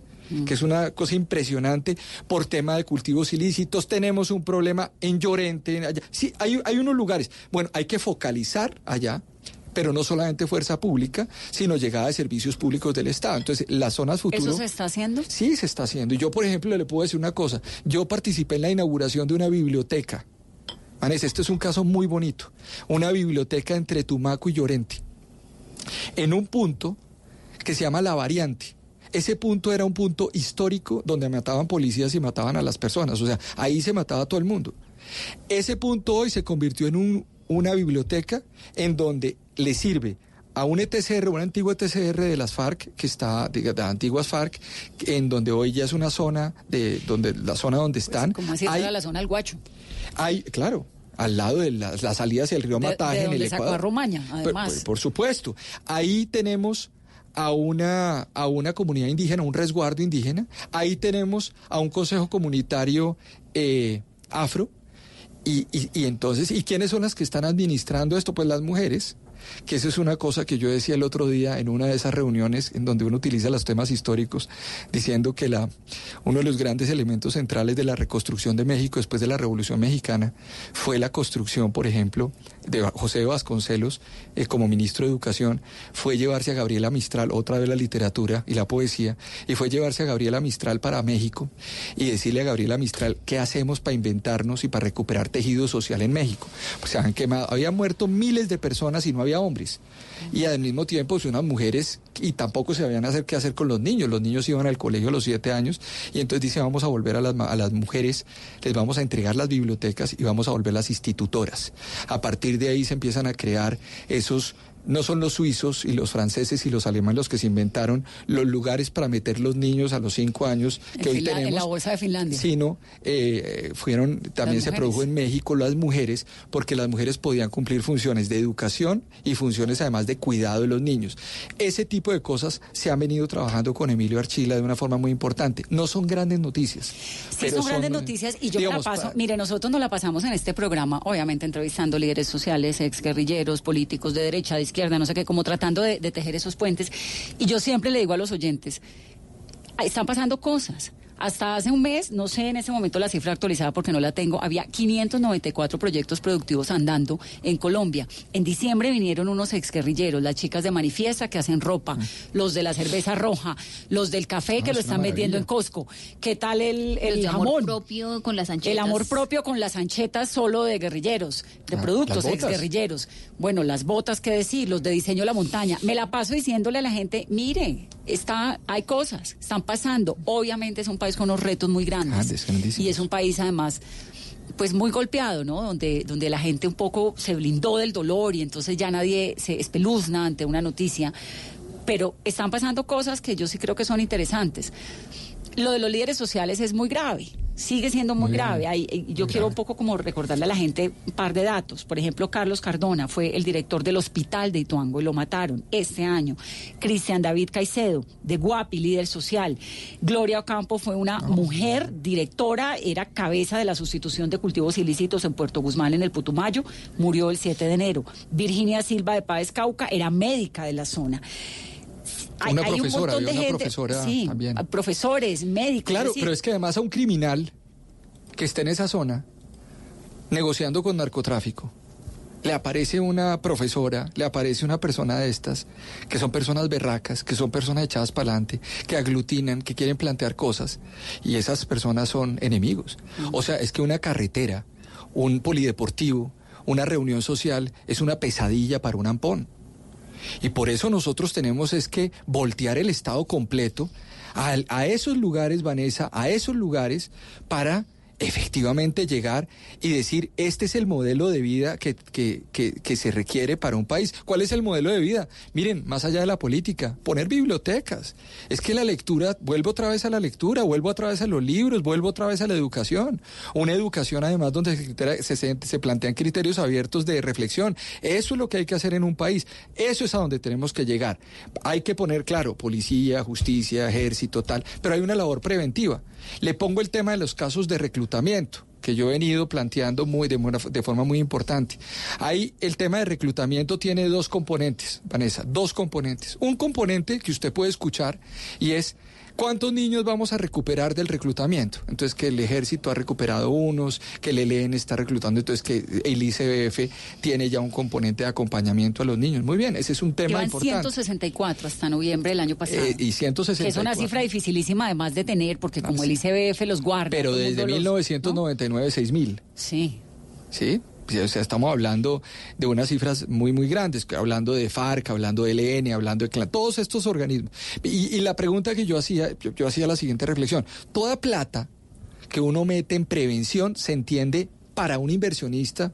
que es una cosa impresionante por tema de cultivos ilícitos. Tenemos un problema en Llorente, en allá. Sí, hay, hay unos lugares. Bueno, hay que focalizar allá, pero no solamente fuerza pública, sino llegada de servicios públicos del Estado. Entonces, las zonas futuro... ¿Eso se está haciendo? Sí, se está haciendo. Y yo, por ejemplo, le puedo decir una cosa. Yo participé en la inauguración de una biblioteca. Vanessa, este es un caso muy bonito. Una biblioteca entre Tumaco y Llorente. En un punto que se llama La Variante. Ese punto era un punto histórico donde mataban policías y mataban a las personas. O sea, ahí se mataba a todo el mundo. Ese punto hoy se convirtió en un- una biblioteca en donde le sirve a un ETCR, un antiguo ETCR de las FARC, que está, de, las antiguas FARC, en donde hoy ya es una zona, de donde la zona donde están. Como así hay, la zona del Guacho. hay, claro, al lado de la, la salida hacia el río De- Mataje de en el sacó Ecuador. a Romaña, Por- además. Por, por supuesto. Ahí tenemos a una, a una comunidad indígena, un resguardo indígena. Ahí tenemos a un consejo comunitario eh, afro. Y, y, y entonces, ¿y quiénes son las que están administrando esto? Pues las mujeres, que eso es una cosa que yo decía el otro día en una de esas reuniones en donde uno utiliza los temas históricos, diciendo que la, uno de los grandes elementos centrales de la reconstrucción de México después de la Revolución Mexicana fue la construcción, por ejemplo, de José Vasconcelos eh, como ministro de Educación, fue llevarse a Gabriela Mistral, otra vez la literatura y la poesía, y fue llevarse a Gabriela Mistral para México y decirle a Gabriela Mistral qué hacemos para inventarnos y para recuperar tejido social en México. Pues se han quemado, habían muerto miles de personas y no había hombres. Y al mismo tiempo, pues, unas mujeres, y tampoco se sabían hacer qué hacer con los niños. Los niños iban al colegio a los siete años, y entonces dice, vamos a volver a las, a las mujeres, les vamos a entregar las bibliotecas y vamos a volverlas institutoras. A partir de ahí se empiezan a crear esos no son los suizos y los franceses y los alemanes los que se inventaron los lugares para meter los niños a los cinco años que En hoy Finla- en tenemos. la bolsa de Finlandia. Sino eh, fueron, también se produjo en México las mujeres, porque las mujeres podían cumplir funciones de educación y funciones además de cuidado de los niños. Ese tipo de cosas se han venido trabajando con Emilio Archila de una forma muy importante. No son grandes noticias. Sí, pero son grandes noticias y yo me la digamos, paso. pa- Mire, nosotros nos la pasamos en este programa, obviamente entrevistando líderes sociales, exguerrilleros, políticos de derecha, de izquierda, no sé qué, como tratando de, de tejer esos puentes. Y yo siempre le digo a los oyentes, "Ah, están pasando cosas. Hasta hace un mes, no sé en ese momento la cifra actualizada porque no la tengo, había 594 proyectos productivos andando en Colombia. En diciembre vinieron unos exguerrilleros, las chicas de Manifiesta que hacen ropa, los de la cerveza roja, los del café No, que lo es están vendiendo en Costco. ¿Qué tal el, el de amor propio con las anchetas. El amor propio con las anchetas solo de guerrilleros, de Ah, productos exguerrilleros. Bueno, las botas, qué decir, los de diseño de la montaña. Me la paso diciéndole a la gente, mire, está, hay cosas, están pasando. Obviamente es un país con unos retos muy grandes. Grandes, grandísimos. y es un país además pues muy golpeado, ¿no? Donde, donde la gente un poco se blindó del dolor y entonces ya nadie se espeluzna ante una noticia. Pero están pasando cosas que yo sí creo que son interesantes. Lo de los líderes sociales es muy grave, sigue siendo muy, Muy grave. Hay- eh, yo quiero un poco como recordarle a la gente un par de datos. Por ejemplo, Carlos Cardona fue el director del hospital de Ituango y lo mataron este año. Cristian David Caicedo, de Guapi, líder social. Gloria Ocampo fue una mujer directora, era cabeza de la sustitución de cultivos ilícitos en Puerto Guzmán en el Putumayo, murió el 7 de enero. Virginia Silva de Páez Cauca era médica de la zona. Una profesora, un montón de había una gente, profesora sí, también. profesores, médicos. Claro, decir, pero es que además a un criminal que esté en esa zona negociando con narcotráfico, le aparece una profesora, le aparece una persona de estas, que son personas berracas, que son personas echadas para adelante, que aglutinan, que quieren plantear cosas, y esas personas son enemigos. O sea, es que una carretera, un polideportivo, una reunión social es una pesadilla para un ampón. Y por eso nosotros tenemos es que voltear el Estado completo a, a esos lugares, Vanessa, a esos lugares para efectivamente llegar y decir, este es el modelo de vida que, que, que, se requiere para un país. ¿Cuál es el modelo de vida? Miren, más allá de la política, poner bibliotecas. Es que la lectura, vuelvo otra vez a la lectura, vuelvo otra vez a los libros, vuelvo otra vez a la educación. Una educación además donde se, se plantean criterios abiertos de reflexión. Eso es lo que hay que hacer en un país. Eso es a donde tenemos que llegar. Hay que poner claro, policía, justicia, ejército, tal, pero hay una labor preventiva. Le pongo el tema de los casos de reclutamiento que yo he venido planteando muy de, de, forma muy importante. Ahí el tema de reclutamiento tiene dos componentes, Vanessa, dos componentes. Un componente que usted puede escuchar y es ¿Cuántos niños vamos a recuperar del reclutamiento? Entonces, que el ejército ha recuperado unos, que el ELN está reclutando, entonces que el ICBF tiene ya un componente de acompañamiento a los niños. Muy bien, ese es un tema Llevan importante. 164 hasta noviembre del año pasado. Eh, y 164. Que es una cifra dificilísima además de tener, porque como el ICBF los guarda. Pero desde 1999, los... 6.000. Sí. Sí. O sea, estamos hablando de unas cifras muy, muy grandes, hablando de FARC, hablando de ELN, hablando de CLAN, todos estos organismos. Y, la pregunta que yo hacía, yo hacía la siguiente reflexión. Toda plata que uno mete en prevención se entiende para un inversionista,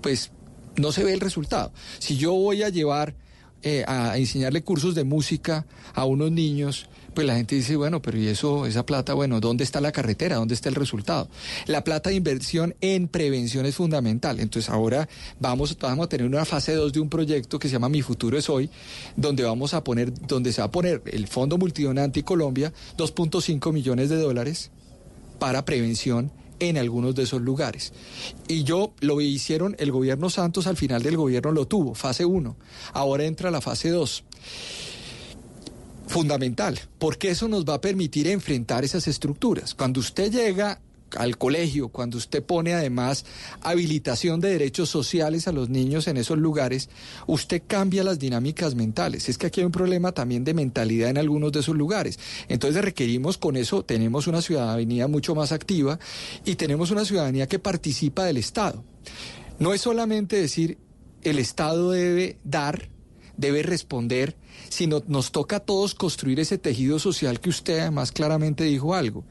pues no se ve el resultado. Si yo voy a llevar eh, a enseñarle cursos de música a unos niños, pues la gente dice, bueno, pero ¿y eso, esa plata, bueno, ¿dónde está la carretera? ¿Dónde está el resultado? La plata de inversión en prevención es fundamental. Entonces ahora vamos, vamos a tener una fase 2 de un proyecto que se llama Mi Futuro es Hoy, donde vamos a poner, donde se va a poner el Fondo Multidonante Colombia 2.5 millones de dólares para prevención en algunos de esos lugares. Y yo lo hicieron, el gobierno Santos al final del gobierno lo tuvo, fase 1. Ahora entra la fase 2 fundamental, porque eso nos va a permitir enfrentar esas estructuras. Cuando usted llega al colegio, cuando usted pone además habilitación de derechos sociales a los niños en esos lugares, usted cambia las dinámicas mentales. Es que aquí hay un problema también de mentalidad en algunos de esos lugares. Entonces requerimos con eso, tenemos una ciudadanía mucho más activa y tenemos una ciudadanía que participa del Estado. No es solamente decir el Estado debe dar, debe responder, sino nos toca a todos construir ese tejido social que usted además claramente dijo algo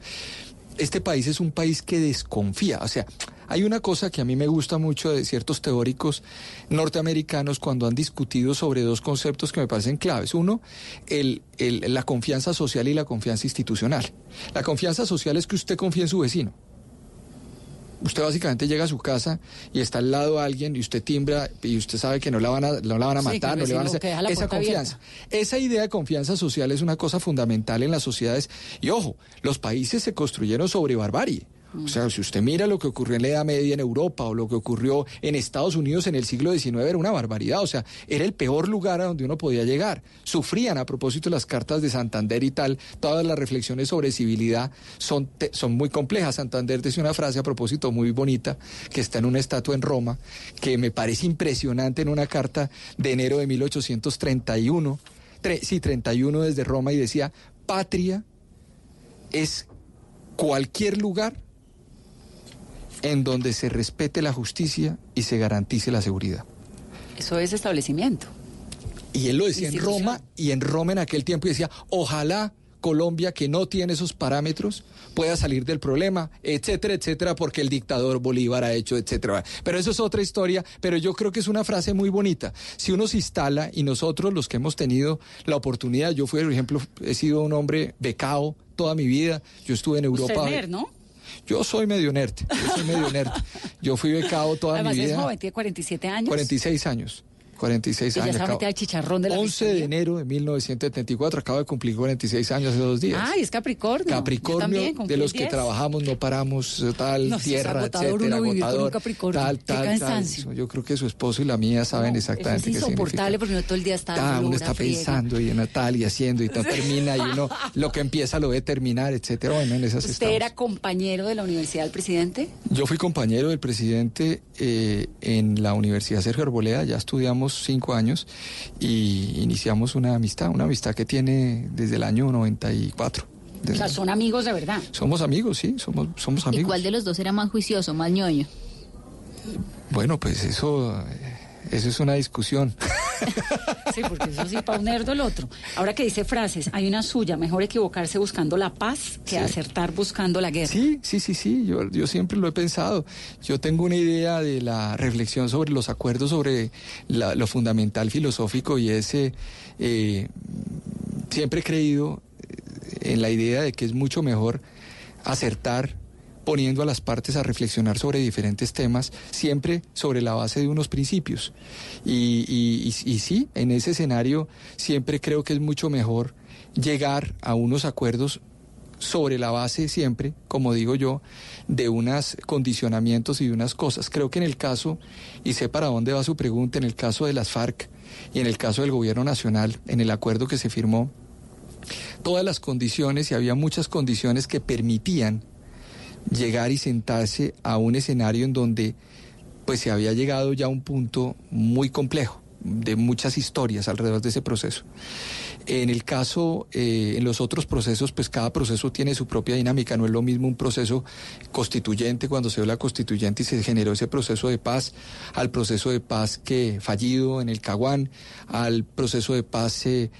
este país es un país que desconfía. O sea, hay una cosa que a mí me gusta mucho de ciertos teóricos norteamericanos cuando han discutido sobre dos conceptos que me parecen claves. Uno, el, la confianza social y la confianza institucional. La confianza social es que usted confía en su vecino usted básicamente llega a su casa y está al lado de alguien y usted timbra y usted sabe que no la van a, no la van a matar, no le van a hacer esa confianza. Esa idea de confianza social es una cosa fundamental en las sociedades y ojo, los países se construyeron sobre barbarie. O sea, si usted mira lo que ocurrió en la Edad Media en Europa o lo que ocurrió en Estados Unidos en el siglo XIX, era una barbaridad. O sea, era el peor lugar a donde uno podía llegar. Sufrían, a propósito las cartas de Santander y tal, todas las reflexiones sobre civilidad son, son muy complejas. Santander dice una frase a propósito muy bonita que está en una estatua en Roma, que me parece impresionante en una carta de enero de 1831. sí, 31 desde Roma y decía, patria es cualquier lugar en donde se respete la justicia y se garantice la seguridad. Eso es establecimiento. Y él lo decía en Roma, y en Roma en aquel tiempo decía, ojalá Colombia, que no tiene esos parámetros, pueda salir del problema, etcétera, etcétera, porque el dictador Bolívar ha hecho, etcétera. Pero eso es otra historia, pero yo creo que es una frase muy bonita. Si uno se instala, y nosotros los que hemos tenido la oportunidad, yo fui, por ejemplo, he sido un hombre becado toda mi vida, yo estuve en Europa. ¿no? Yo soy medio nerd, yo soy medio nerd. Yo fui becado toda mi vida. es joven, tiene 47 años. 46 años. 46 años. Ya al chicharrón de la 11 de enero de 1974, acabo de cumplir 46 años hace dos días. Ah, es Capricornio. Capricornio, de los que trabajamos, no paramos, tal, tierra, etcétera, agotador, tal, tal, tal. Yo creo que su esposo y la mía saben exactamente qué significa. Es insoportable porque uno todo el día está Cada uno está pensando y en tal y haciendo y no termina y uno lo que empieza lo debe terminar, etcétera. Bueno, en esas ¿Usted era compañero de la Universidad del Presidente? Yo fui compañero del presidente eh, en la Universidad Sergio Arboleda, ya estudiamos cinco años y iniciamos una amistad, una amistad que tiene desde el año 94. O sea, son amigos de verdad. Somos amigos, sí, somos, somos amigos. ¿Y cuál de los dos era más juicioso, más ñoño? Bueno, pues eso, eso es una discusión. Sí, porque eso sí, para un nerdo el otro. Ahora que dice frases, hay una suya, mejor equivocarse buscando la paz que acertar buscando la guerra. Sí, sí, sí, sí, yo, yo siempre lo he pensado. Yo tengo una idea de la reflexión sobre los acuerdos, sobre lo fundamental filosófico y ese, eh, siempre he creído en la idea de que es mucho mejor acertar poniendo a las partes a reflexionar sobre diferentes temas, siempre sobre la base de unos principios. Y, y, sí, en ese escenario siempre creo que es mucho mejor llegar a unos acuerdos sobre la base siempre, como digo yo, de unos condicionamientos y de unas cosas. Creo que en el caso, y sé para dónde va su pregunta, en el caso de las FARC y en el caso del gobierno nacional, en el acuerdo que se firmó, todas las condiciones, y había muchas condiciones que permitían llegar y sentarse a un escenario en donde pues se había llegado ya a un punto muy complejo de muchas historias alrededor de ese proceso. En el caso, eh, en los otros procesos, pues cada proceso tiene su propia dinámica. No es lo mismo un proceso constituyente cuando se dio la constituyente y se generó ese proceso de paz, al proceso de paz que fallido en el Caguán, al proceso de paz eh,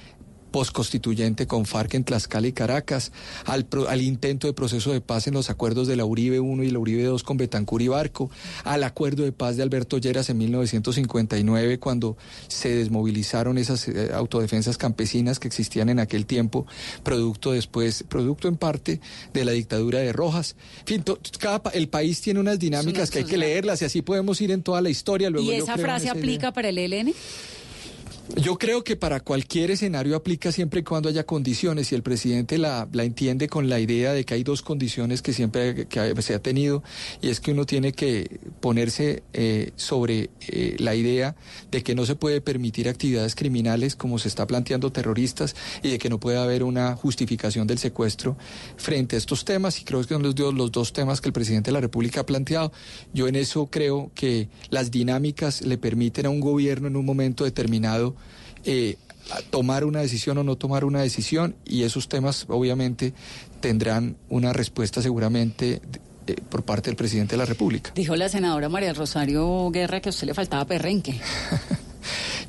postconstituyente con FARC en Tlaxcala y Caracas, al, al, intento de proceso de paz en los acuerdos de la Uribe 1 y la Uribe 2 con Betancur y Barco, al acuerdo de paz de Alberto Lleras en 1959 cuando se desmovilizaron esas eh, autodefensas campesinas que existían en aquel tiempo, producto después, producto en parte de la dictadura de Rojas. En fin, cada, el país tiene unas dinámicas que hay que leerlas y así podemos ir en toda la historia. Luego ¿Y esa frase aplica para el ELN? Yo creo que para cualquier escenario aplica siempre y cuando haya condiciones y el presidente la, la entiende con la idea de que hay dos condiciones que siempre que se ha tenido y es que uno tiene que ponerse eh, sobre eh, la idea de que no se puede permitir actividades criminales como se está planteando terroristas y de que no puede haber una justificación del secuestro frente a estos temas y creo que son los, los dos temas que el presidente de la República ha planteado. Yo en eso creo que las dinámicas le permiten a un gobierno en un momento determinado eh, tomar una decisión o no tomar una decisión y esos temas obviamente tendrán una respuesta seguramente eh, por parte del presidente de la República. Dijo la senadora María Rosario Guerra que a usted le faltaba perrenque.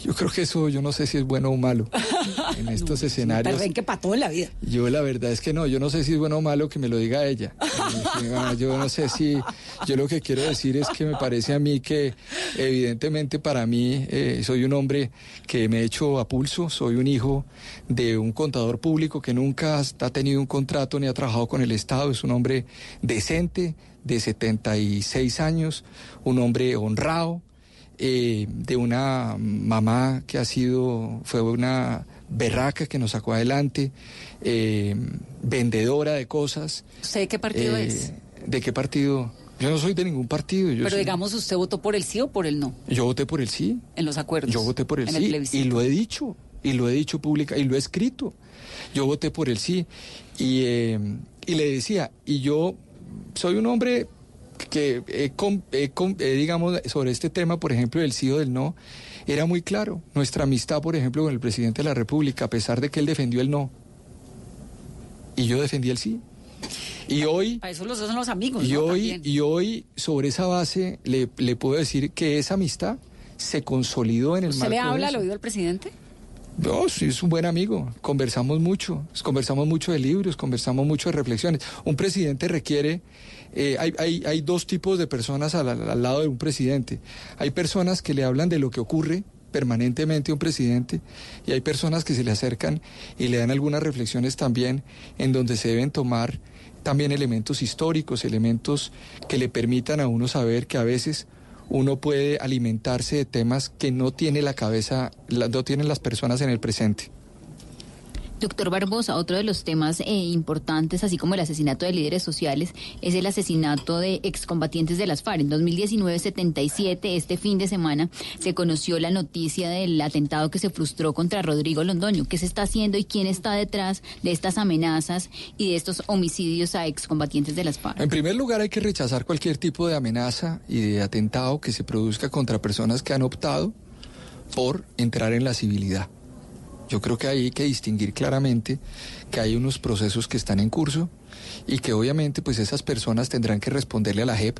Yo creo que eso, yo no sé si es bueno o malo en estos escenarios. que para todo en la vida. Yo la verdad es que no, yo no sé si es bueno o malo que me lo diga ella. yo no sé si, yo lo que quiero decir es que me parece a mí que evidentemente para mí eh, soy un hombre que me he hecho a pulso, soy un hijo de un contador público que nunca ha tenido un contrato ni ha trabajado con el Estado, es un hombre decente de 76 años, un hombre honrado eh, de una mamá que ha sido, fue una berraca que nos sacó adelante, eh, vendedora de cosas. ¿Usted de qué partido eh, es? ¿De qué partido? Yo no soy de ningún partido. Pero digamos, ¿usted votó por el sí o por el no? Yo voté por el sí. En los acuerdos. Yo voté por el sí. y lo he dicho, y lo he dicho pública, y lo he escrito. Yo voté por el sí. Y, y le decía, y yo soy un hombre que, eh, digamos, sobre este tema, por ejemplo, del sí o del no, era muy claro. Nuestra amistad, por ejemplo, con el presidente de la República, a pesar de que él defendió el no, y yo defendí el sí. Y hoy... Para eso los dos son los amigos. Y, hoy, y hoy, sobre esa base, le, le, puedo decir que esa amistad se consolidó en el ¿Usted le habla al oído al presidente? No, sí, es un buen amigo. Conversamos mucho. Conversamos mucho de libros, conversamos mucho de reflexiones. Un presidente requiere eh, hay, hay, hay, dos tipos de personas al, lado de un presidente. Hay personas que le hablan de lo que ocurre permanentemente a un presidente y hay personas que se le acercan y le dan algunas reflexiones también en donde se deben tomar también elementos históricos, elementos que le permitan a uno saber que a veces uno puede alimentarse de temas que no tiene la cabeza, no tienen las personas en el presente. Doctor Barbosa, otro de los temas eh, importantes, así como el asesinato de líderes sociales, es el asesinato de excombatientes de las FARC. En 2019-77, este fin de semana, se conoció la noticia del atentado que se frustró contra Rodrigo Londoño. ¿Qué se está haciendo y quién está detrás de estas amenazas y de estos homicidios a excombatientes de las FARC? En primer lugar, hay que rechazar cualquier tipo de amenaza y de atentado que se produzca contra personas que han optado por entrar en la civilidad. Yo creo que hay que distinguir claramente que hay unos procesos que están en curso y que obviamente pues esas personas tendrán que responderle a la JEP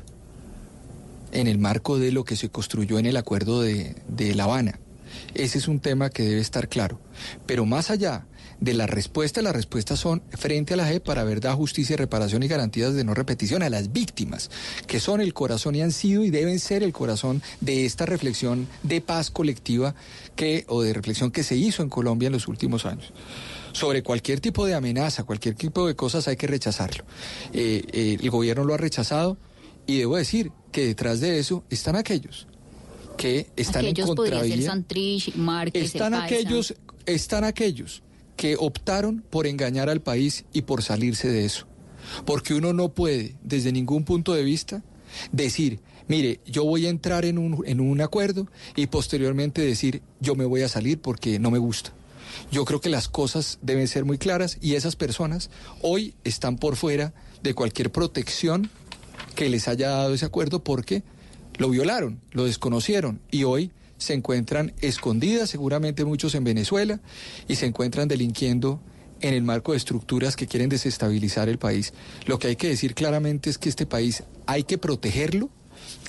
en el marco de lo que se construyó en el acuerdo de, de La Habana. Ese es un tema que debe estar claro. Pero más allá de la respuesta, las respuestas son frente a la JEP para verdad, justicia, reparación y garantías de no repetición a las víctimas, que son el corazón y han sido y deben ser el corazón de esta reflexión de paz colectiva que, o de reflexión que se hizo en Colombia en los últimos años sobre cualquier tipo de amenaza, cualquier tipo de cosas hay que rechazarlo. Eh, eh, el gobierno lo ha rechazado y debo decir que detrás de eso están aquellos que están aquellos en contravía. están aquellos, están aquellos que optaron por engañar al país y por salirse de eso. Porque uno no puede, desde ningún punto de vista, decir, mire, yo voy a entrar en un, en un acuerdo y posteriormente decir, yo me voy a salir porque no me gusta. Yo creo que las cosas deben ser muy claras y esas personas hoy están por fuera de cualquier protección que les haya dado ese acuerdo porque lo violaron, lo desconocieron y hoy se encuentran escondidas, seguramente muchos en Venezuela, y se encuentran delinquiendo en el marco de estructuras que quieren desestabilizar el país. Lo que hay que decir claramente es que este país hay que protegerlo,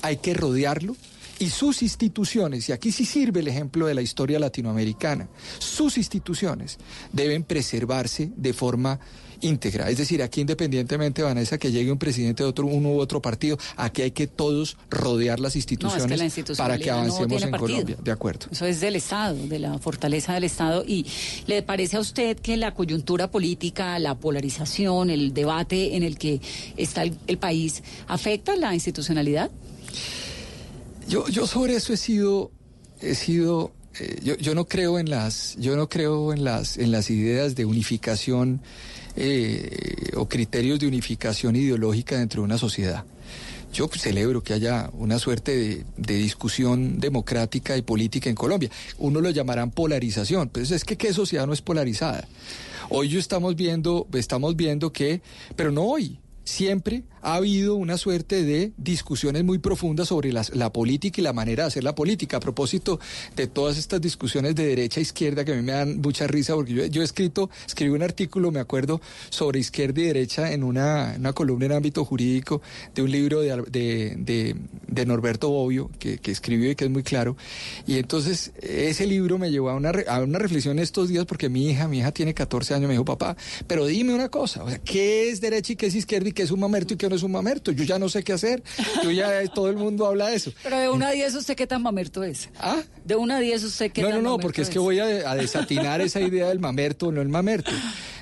hay que rodearlo y sus instituciones, y aquí sí sirve el ejemplo de la historia latinoamericana, sus instituciones deben preservarse de forma íntegra. Es decir, aquí independientemente, Vanessa, que llegue un presidente de otro, uno u otro partido, aquí hay que todos rodear las instituciones para que avancemos en Colombia. De acuerdo. Eso es del Estado, de la fortaleza del Estado. ¿Y le parece a usted que la coyuntura política, la polarización, el debate en el que está el, país afecta la institucionalidad? Yo, yo sobre eso he sido, he sido eh, yo, yo, no creo en las, yo no creo en las, en las ideas de unificación eh, o criterios de unificación ideológica dentro de una sociedad. Yo celebro que haya una suerte de, discusión democrática y política en Colombia. Uno lo llamarán polarización, pero es que qué sociedad no es polarizada. Hoy yo estamos viendo, estamos viendo que, pero no hoy, siempre ha habido una suerte de discusiones muy profundas sobre la, política y la manera de hacer la política. A propósito de todas estas discusiones de derecha e izquierda que a mí me dan mucha risa, porque yo, he escrito, escribí un artículo, me acuerdo, sobre izquierda y derecha en una, columna en ámbito jurídico de un libro de, de, Norberto Bobbio, que, escribió y que es muy claro. Y entonces ese libro me llevó a una, a una reflexión estos días porque mi hija, mi hija tiene 14 años, me dijo, papá, pero dime una cosa, o sea, ¿qué es derecha y qué es izquierda y qué es un mamerto y qué no es un mamerto. Yo ya no sé qué hacer. Yo ya todo el mundo habla de eso. Pero de una a diez usted qué tan mamerto es. ¿Ah? De una a diez usted qué no, tan No, no, no, porque es, que voy a, a desatinar esa idea del mamerto, no el mamerto.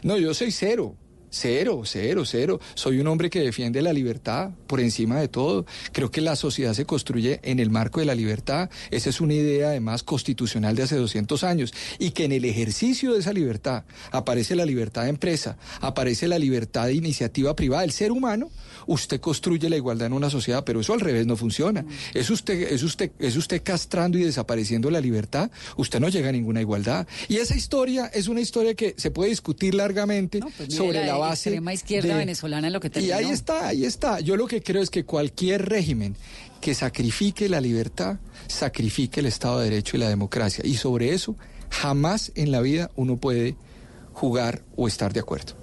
No, yo soy cero. Cero, cero, cero. Soy un hombre que defiende la libertad por encima de todo. Creo que la sociedad se construye en el marco de la libertad. Esa es una idea además constitucional de hace 200 años. Y que en el ejercicio de esa libertad aparece la libertad de empresa, aparece la libertad de iniciativa privada. El ser humano usted construye la igualdad en una sociedad, pero eso al revés no funciona. Es usted, es usted, es usted castrando y desapareciendo la libertad, usted no llega a ninguna igualdad. Y esa historia es una historia que se puede discutir largamente pues sobre la, base. Extrema izquierda venezolana lo que Y ahí está, ahí está. Yo lo que creo es que cualquier régimen que sacrifique la libertad, sacrifique el Estado de Derecho y la democracia. Y sobre eso, jamás en la vida uno puede jugar o estar de acuerdo.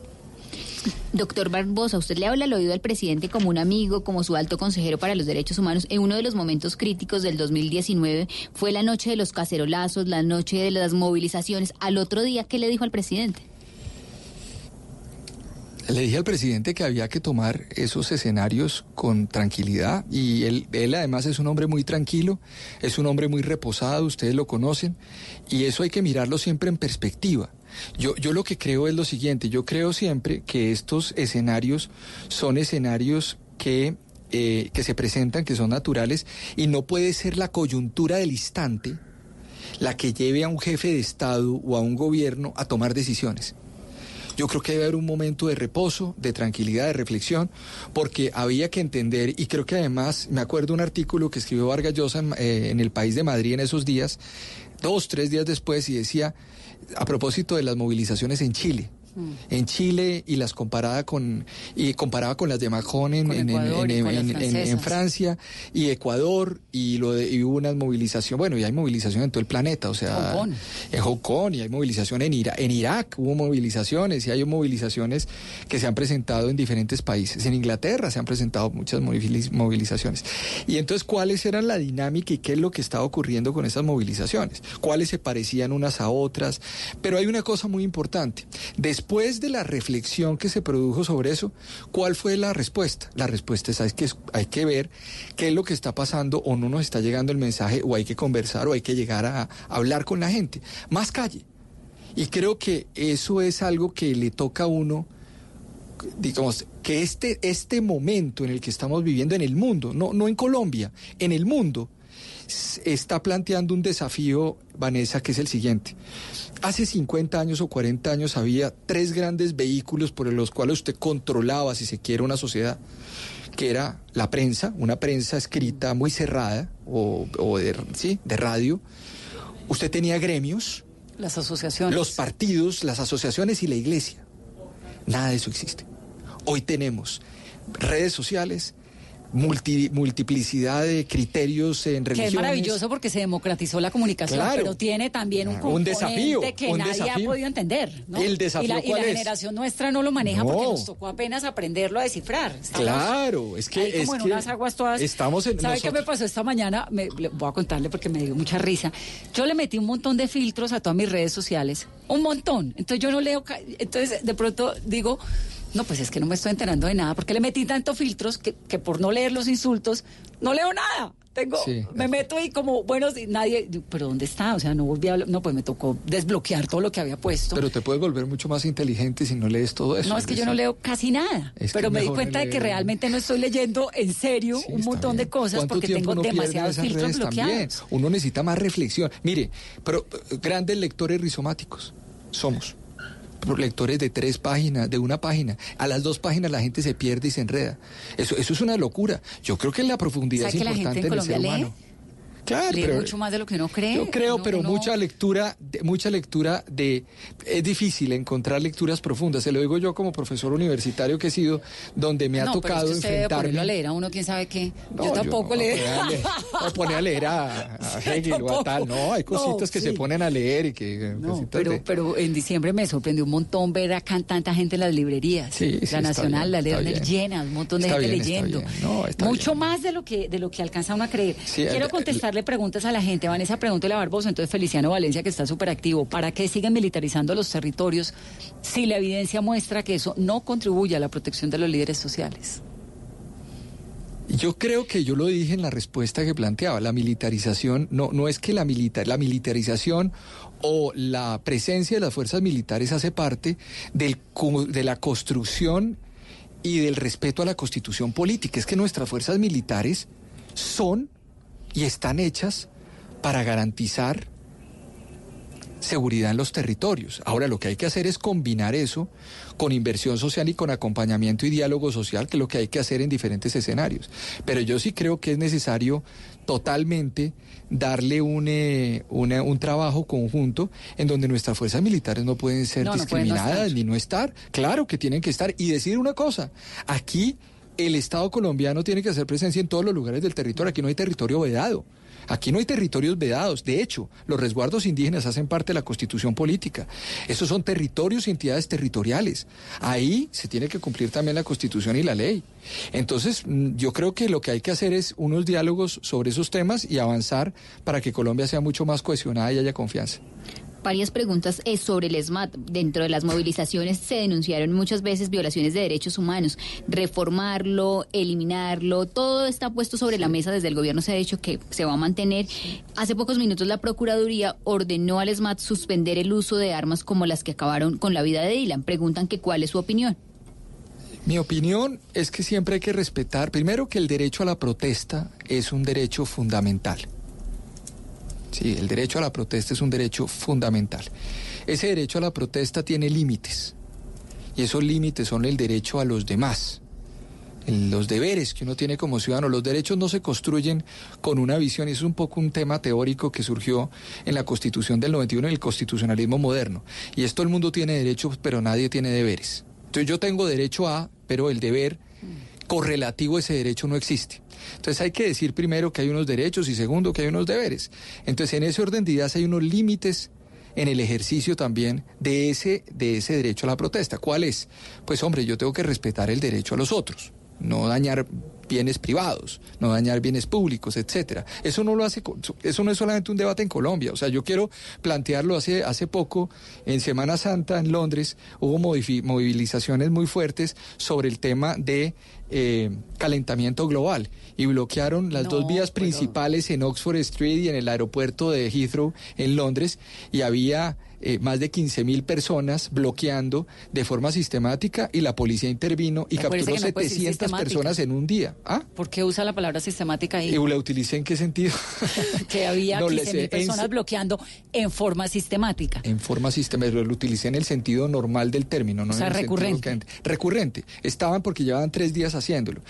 Doctor Barbosa, usted le habla al oído al presidente como un amigo, como su alto consejero para los derechos humanos. En uno de los momentos críticos del 2019 fue la noche de los cacerolazos, la noche de las movilizaciones. Al otro día, ¿qué le dijo al presidente? Le dije al presidente que había que tomar esos escenarios con tranquilidad y él, él además es un hombre muy tranquilo, es un hombre muy reposado, ustedes lo conocen y eso hay que mirarlo siempre en perspectiva. Yo, yo lo que creo es lo siguiente, yo creo siempre que estos escenarios son escenarios que eh, que se presentan, que son naturales, y no puede ser la coyuntura del instante la que lleve a un jefe de Estado o a un gobierno a tomar decisiones. Yo creo que debe haber un momento de reposo, de tranquilidad, de reflexión, porque había que entender, y creo que además, me acuerdo un artículo que escribió Vargas Llosa en, eh, en el País de Madrid en esos días, dos, tres días después, y decía, a propósito de las movilizaciones en Chile, Mm. en Chile y las comparaba con y comparaba con las de Macron en, en, Francia y Ecuador y lo de, hubo una movilización bueno y hay movilización en todo el planeta o sea en Hong Kong y hay movilización en Irak en Irak hubo movilizaciones y hay movilizaciones que se han presentado en diferentes países. En Inglaterra se han presentado muchas movilizaciones. Y entonces cuáles eran la dinámica y qué es lo que estaba ocurriendo con esas movilizaciones cuáles se parecían unas a otras pero hay una cosa muy importante. Después de la reflexión que se produjo sobre eso, ¿cuál fue la respuesta? La respuesta es que hay que ver qué es lo que está pasando o no nos está llegando el mensaje o hay que conversar o hay que llegar a, hablar con la gente. Más calle. Y creo que eso es algo que le toca a uno digamos, que este, este momento en el que estamos viviendo en el mundo, no, no en Colombia, en el mundo, está planteando un desafío, Vanessa, que es el siguiente. Hace 50 años o 40 años había tres grandes vehículos por los cuales usted controlaba, si se quiere, una sociedad, que era la prensa, una prensa escrita muy cerrada o, de, ¿sí? de radio. Usted tenía gremios. Las asociaciones. Los partidos, las asociaciones y la iglesia. Nada de eso existe. Hoy tenemos redes sociales, multi- multiplicidad de criterios en Que religiones. es maravilloso porque se democratizó la comunicación, Claro. pero tiene también un Un componente desafío, que un nadie desafío. ha podido entender. ¿no? El desafío, y la, y ¿cuál la generación nuestra no lo maneja porque No. nos tocó apenas aprenderlo a descifrar. Estamos Claro, es que ahí como es en que unas aguas todas. estamos en ¿Sabe qué me pasó esta mañana? Me, voy a contarle porque me dio mucha risa. Yo le metí un montón de filtros a todas mis redes sociales, un montón. Entonces yo no leo, entonces de pronto digo, no, pues es que no me estoy enterando de nada porque le metí tantos filtros que, que por no leer los insultos no leo nada. Tengo, Sí. me meto y como, bueno, si nadie, pero ¿dónde está? O sea, no volví a, no, pues me tocó desbloquear todo lo que había puesto. Pero te puedes volver mucho más inteligente si no lees todo eso. No, es que yo no leo casi nada. Es que pero me di cuenta de que realmente no estoy leyendo en serio Sí, un montón de cosas ¿Cuánto porque tengo demasiados filtros bloqueados. también? Uno necesita más reflexión. Mire, pero eh, grandes lectores rizomáticos somos. Pero Lectores de tres páginas, de una página. A las dos páginas la gente se pierde y se enreda. Eso, eso es una locura. Yo creo que la profundidad ¿Sabe es que la gente importante en en el ser humano. Claro, Lee pero mucho más de lo que uno cree. yo creo, Uno- pero uno- mucha lectura, de- mucha lectura de es difícil encontrar lecturas profundas. Se lo digo yo como profesor universitario que he sido, donde me ha no, tocado pero es que usted debe enfrentarme. ponerlo a leer a uno, quién sabe qué. No, yo tampoco no, leo. poner a leer- no a leer a, a Hegel o a tal. No, hay cositas que se ponen a leer y que. No, cositas pero, de- pero en diciembre me sorprendió un montón ver acá tanta gente en las librerías. Sí, sí, la Nacional, bien, la Lerner llena, un montón de Está gente bien, está leyendo. bien. Mucho más de lo que de lo que alcanza uno a creer. Quiero el- contestarle preguntas a la gente. Vanessa, pregúntele a Barbosa, entonces Feliciano Valencia, que está súper activo. ¿Para qué siguen militarizando los territorios si la evidencia muestra que eso no contribuye a la protección de los líderes sociales? Yo creo que yo lo dije en la respuesta que planteaba. La militarización no, no es que la, militar, la militarización o la presencia de las fuerzas militares hace parte de la construcción y del respeto a la constitución política. Es que nuestras fuerzas militares son y están hechas para garantizar seguridad en los territorios. Ahora lo que hay que hacer es combinar eso con inversión social y con acompañamiento y diálogo social, que es lo que hay que hacer en diferentes escenarios. Pero yo sí creo que es necesario totalmente darle un, eh, una- un trabajo conjunto en donde nuestras fuerzas militares no pueden ser No, no pueden no discriminadas ni no estar. Claro que tienen que estar. Y decir una cosa, aquí el Estado colombiano tiene que hacer presencia en todos los lugares del territorio. Aquí no hay territorio vedado. Aquí no hay territorios vedados. De hecho, los resguardos indígenas hacen parte de la constitución política. Esos son territorios y entidades territoriales. Ahí se tiene que cumplir también la constitución y la ley. Entonces, mm, yo creo que lo que hay que hacer es unos diálogos sobre esos temas y avanzar para que Colombia sea mucho más cohesionada y haya confianza. Varias preguntas eh, sobre el ESMAD. Dentro de las movilizaciones se denunciaron muchas veces violaciones de derechos humanos. Reformarlo, eliminarlo, todo está puesto sobre la mesa. Desde el gobierno se ha dicho que se va a mantener. Hace pocos minutos la Procuraduría ordenó al ESMAD suspender el uso de armas como las que acabaron con la vida de Dylan. Preguntan que cuál es su opinión. Mi opinión es que siempre hay que respetar, primero que el derecho a la protesta es un derecho fundamental. Sí, el derecho a la protesta es un derecho fundamental. Ese derecho a la protesta tiene límites. Y esos límites son el derecho a los demás. Los deberes que uno tiene como ciudadano, los derechos no se construyen con una visión, y es un poco un tema teórico que surgió en la Constitución del 91 y el constitucionalismo moderno. Y es todo el mundo tiene derechos, pero nadie tiene deberes. Entonces yo tengo derecho a, pero el deber correlativo a ese derecho no existe. Entonces hay que decir primero que hay unos derechos y segundo que hay unos deberes. Entonces en ese orden de ideas hay unos límites en el ejercicio también de ese, de ese derecho a la protesta. ¿Cuál es? Pues hombre, yo tengo que respetar el derecho a los otros, no dañar bienes privados, no dañar bienes públicos, etcétera. Eso no lo hace, eso no es solamente un debate en Colombia. O sea, yo quiero plantearlo hace, hace poco, en Semana Santa en Londres, hubo movilizaciones muy fuertes sobre el tema de eh, calentamiento global y bloquearon las dos vías principales en Oxford Street y en el aeropuerto de Heathrow en Londres y había eh, más de 15 mil personas bloqueando de forma sistemática y la policía intervino y capturó no puede decir 700 sistemática. personas en un día. ¿Ah? ¿Por qué usa la palabra sistemática ahí? ¿Y la utilicé en qué sentido? que había No, le 15 sé, mil personas bloqueando en forma sistemática. En forma sistemática, lo utilicé en el sentido normal del término, no O sea, en el recurrente. recurrente. Estaban porque llevaban tres días haciéndolo.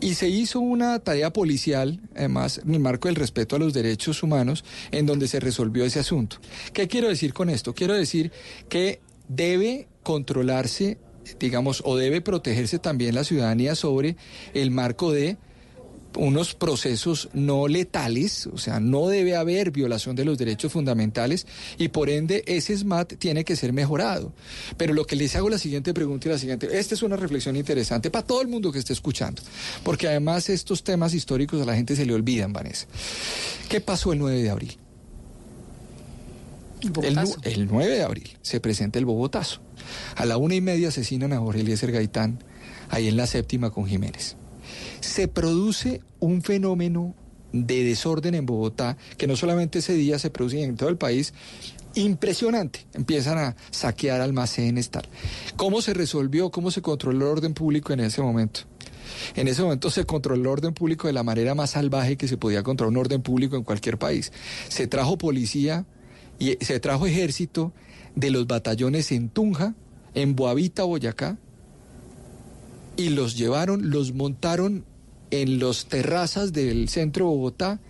Y se hizo una tarea policial, además, en el marco del respeto a los derechos humanos, en donde se resolvió ese asunto. ¿Qué quiero decir con esto? Quiero decir que debe controlarse, digamos, o debe protegerse también la ciudadanía sobre el marco de unos procesos no letales, o sea, no debe haber violación de los derechos fundamentales y por ende ese SMAT tiene que ser mejorado. Pero lo que les hago la siguiente pregunta y la siguiente, esta es una reflexión interesante para todo el mundo que esté escuchando, porque además estos temas históricos a la gente se le olvidan, Vanessa. ¿Qué pasó el 9 de abril? El, el, 9 de abril se presenta el Bogotazo. A la una y media asesinan a Jorge Eliezer Gaitán ahí en la séptima con Jiménez se produce un fenómeno de desorden en Bogotá, que no solamente ese día se produce en todo el país, impresionante. Empiezan a saquear almacenes, tal. ¿Cómo se resolvió, cómo se controló el orden público en ese momento? En ese momento se controló el orden público de la manera más salvaje que se podía controlar un orden público en cualquier país. Se trajo policía y se trajo ejército de los batallones en Tunja, en Boavita, Boyacá, y los llevaron, los montaron en los terrazas del centro de Bogotá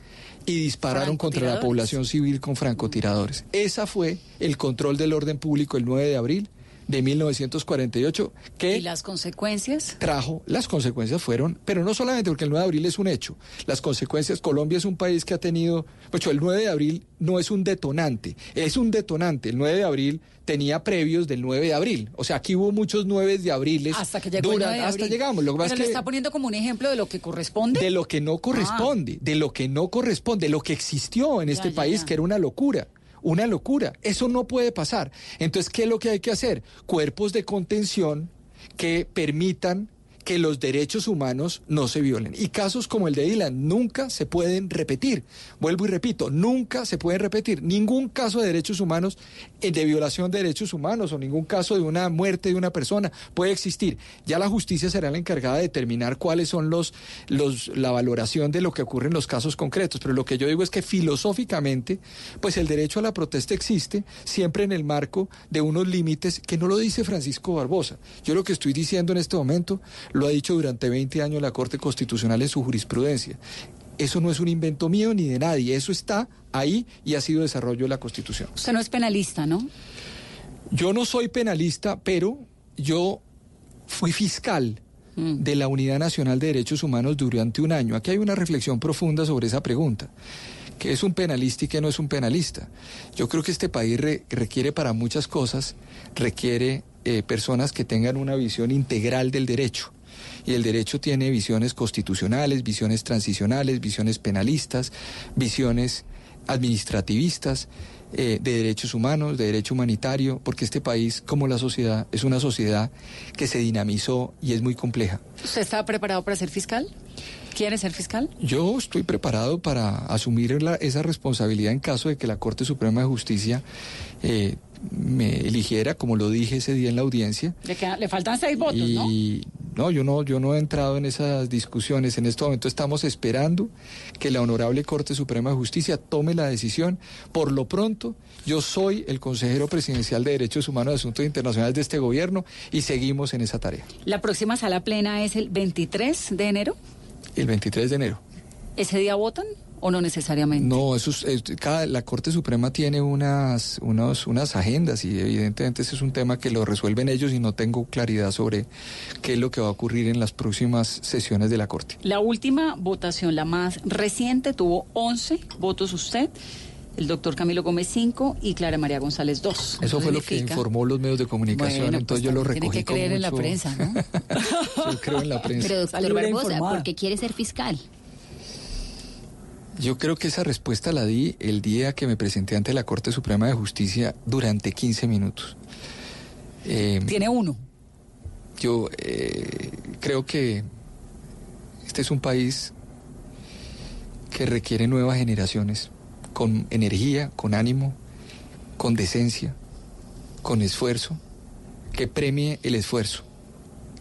y dispararon contra la población civil con francotiradores. Esa fue el control del orden público el 9 de abril de 1948 que... ¿Y las consecuencias? Trajo, las consecuencias fueron, pero no solamente porque el 9 de abril es un hecho, las consecuencias, Colombia es un país que ha tenido, pues el 9 de abril no es un detonante, es un detonante, el 9 de abril tenía previos del 9 de abril, o sea, aquí hubo muchos 9 de abril. Hasta que llegó Hasta llegamos. Lo que pero lo está poniendo como un ejemplo de lo que corresponde. De lo que no corresponde, de lo que no corresponde, de lo que existió en este país, que era una locura una locura. Eso no puede pasar. Entonces, ¿qué es lo que hay que hacer? Cuerpos de contención que permitan que los derechos humanos no se violen. Y casos como el de Dylan nunca se pueden repetir. Vuelvo y repito, nunca se pueden repetir. Ningún caso de derechos humanos, eh, de violación de derechos humanos o ningún caso de una muerte de una persona puede existir. Ya la justicia será la encargada de determinar cuáles son los, los, la valoración de lo que ocurre en los casos concretos. Pero lo que yo digo es que filosóficamente, pues el derecho a la protesta existe siempre en el marco de unos límites que no lo dice Francisco Barbosa. Yo lo que estoy diciendo en este momento ha dicho durante 20 años la Corte Constitucional en su jurisprudencia. Eso no es un invento mío ni de nadie, eso está ahí y ha sido desarrollo de la Constitución. Usted no es penalista, ¿no? Yo no soy penalista, pero yo fui fiscal mm. de la Unidad Nacional de Derechos Humanos durante un año. Aquí hay una reflexión profunda sobre esa pregunta. ¿Qué es un penalista y qué no es un penalista? Yo creo que este país requiere para muchas cosas, requiere eh, personas que tengan una visión integral del derecho y el derecho tiene visiones constitucionales, visiones transicionales, visiones penalistas, visiones administrativistas. Eh, de derechos humanos, de derecho humanitario, porque este país, como la sociedad, es una sociedad que se dinamizó y es muy compleja. ¿Usted está preparado para ser fiscal? ¿Quiere ser fiscal? Yo estoy preparado para asumir esa responsabilidad en caso de que la Corte Suprema de Justicia eh, me eligiera, como lo dije ese día en la audiencia. Le, faltan seis votos, y, ¿no? yo no, yo no he entrado en esas discusiones. En este momento estamos esperando que la Honorable Corte Suprema de Justicia tome la decisión. Por lo pronto, yo soy el consejero presidencial de Derechos Humanos y Asuntos Internacionales de este gobierno y seguimos en esa tarea. ¿La próxima sala plena es el 23 de enero? El 23 de enero. ¿Ese día votan? o no necesariamente? No, eso es, cada, la Corte Suprema tiene unas, unos, unas agendas y evidentemente ese es un tema que lo resuelven ellos y no tengo claridad sobre qué es lo que va a ocurrir en las próximas sesiones de la Corte. La última votación, la más reciente, tuvo 11 votos usted el doctor Camilo Gómez 5 y Clara María González 2. Eso fue lo que informó los medios de comunicación, entonces pues yo lo recogí Tiene que creer en la prensa, ¿no? yo creo en la prensa. Pero doctor Barbosa, ¿por qué quiere ser fiscal? Yo creo que esa respuesta la di el día que me presenté ante la Corte Suprema de Justicia durante 15 minutos. Em, Tiene uno. Yo eh, creo que este es un país que requiere nuevas generaciones, con energía, con ánimo, con decencia, con esfuerzo, que premie el esfuerzo,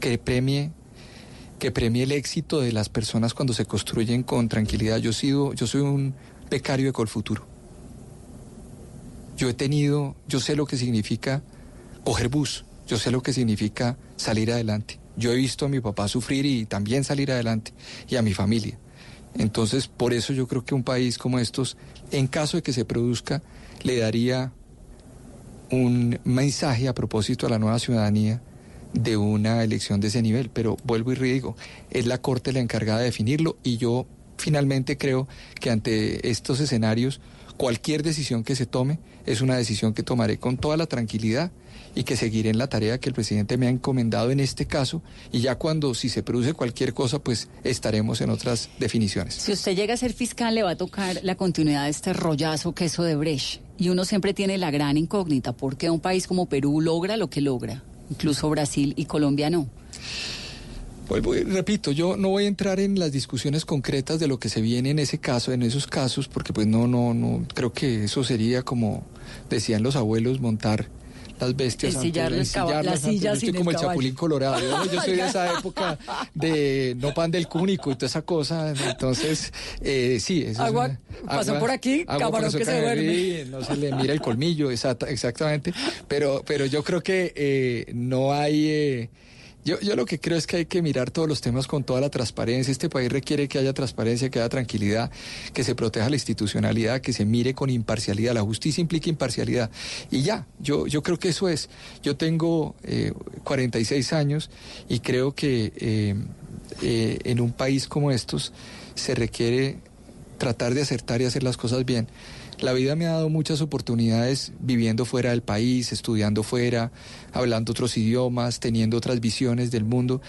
que premie que premie el éxito de las personas cuando se construyen con tranquilidad. Yo, sido, yo soy un becario de Colfuturo. Yo he tenido, yo sé lo que significa coger bus, yo sé lo que significa salir adelante. Yo he visto a mi papá sufrir y también salir adelante, y a mi familia. Entonces, por eso yo creo que un país como estos, en caso de que se produzca, le daría un mensaje a propósito a la nueva ciudadanía de una elección de ese nivel. Pero vuelvo y digo, es la Corte la encargada de definirlo y yo finalmente creo que ante estos escenarios cualquier decisión que se tome es una decisión que tomaré con toda la tranquilidad y que seguiré en la tarea que el presidente me ha encomendado en este caso y ya cuando si se produce cualquier cosa pues estaremos en otras definiciones. Si usted llega a ser fiscal le va a tocar la continuidad de este rollazo queso de Brecht y uno siempre tiene la gran incógnita, ¿por qué un país como Perú logra lo que logra? Incluso Brasil y Colombia no. Vuelvo y repito, yo no voy a entrar en las discusiones concretas de lo que se viene en ese caso, en esos casos, porque pues no, no, no, creo que eso sería como decían los abuelos, montar las bestias antes, las sillas yo como el, chapulín colorado. Yo, soy de esa época de no pan del cúnico y toda esa cosa entonces eh, sí eso agua pasó por aquí camarón que se duerme. no se le mira el colmillo exactamente. Pero pero yo creo que eh, no hay eh, yo, yo lo que creo es que hay que mirar todos los temas con toda la transparencia. Este país requiere que haya transparencia, que haya tranquilidad, que se proteja la institucionalidad, que se mire con imparcialidad. La justicia implica imparcialidad. Y ya, yo, yo creo que eso es. Yo tengo eh, 46 años y creo que eh, eh, en un país como estos se requiere tratar de acertar y hacer las cosas bien. La vida me ha dado muchas oportunidades viviendo fuera del país, estudiando fuera, hablando otros idiomas, teniendo otras visiones del mundo.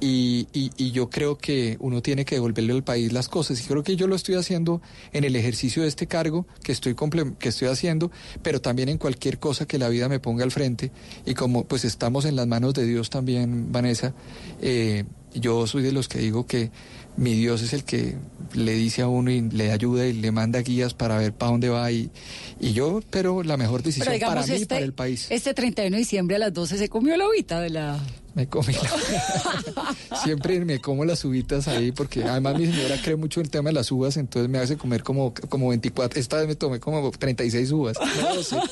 Y, yo creo que uno tiene que devolverle al país las cosas. Y creo que yo lo estoy haciendo en el ejercicio de este cargo que estoy, que estoy haciendo, pero también en cualquier cosa que la vida me ponga al frente. Y como pues estamos en las manos de Dios también, Vanessa, eh, yo soy de los que digo que mi Dios es el que le dice a uno y le ayuda y le manda guías para ver para dónde va y, y yo, pero la mejor decisión para mí y para el país. Este 31 de diciembre a las 12 se comió la uvita de la... Me comí la... Siempre me como las uvitas ahí porque además mi señora cree mucho en el tema de las uvas, entonces me hace comer como, como 24, esta vez me tomé como 36 uvas. No,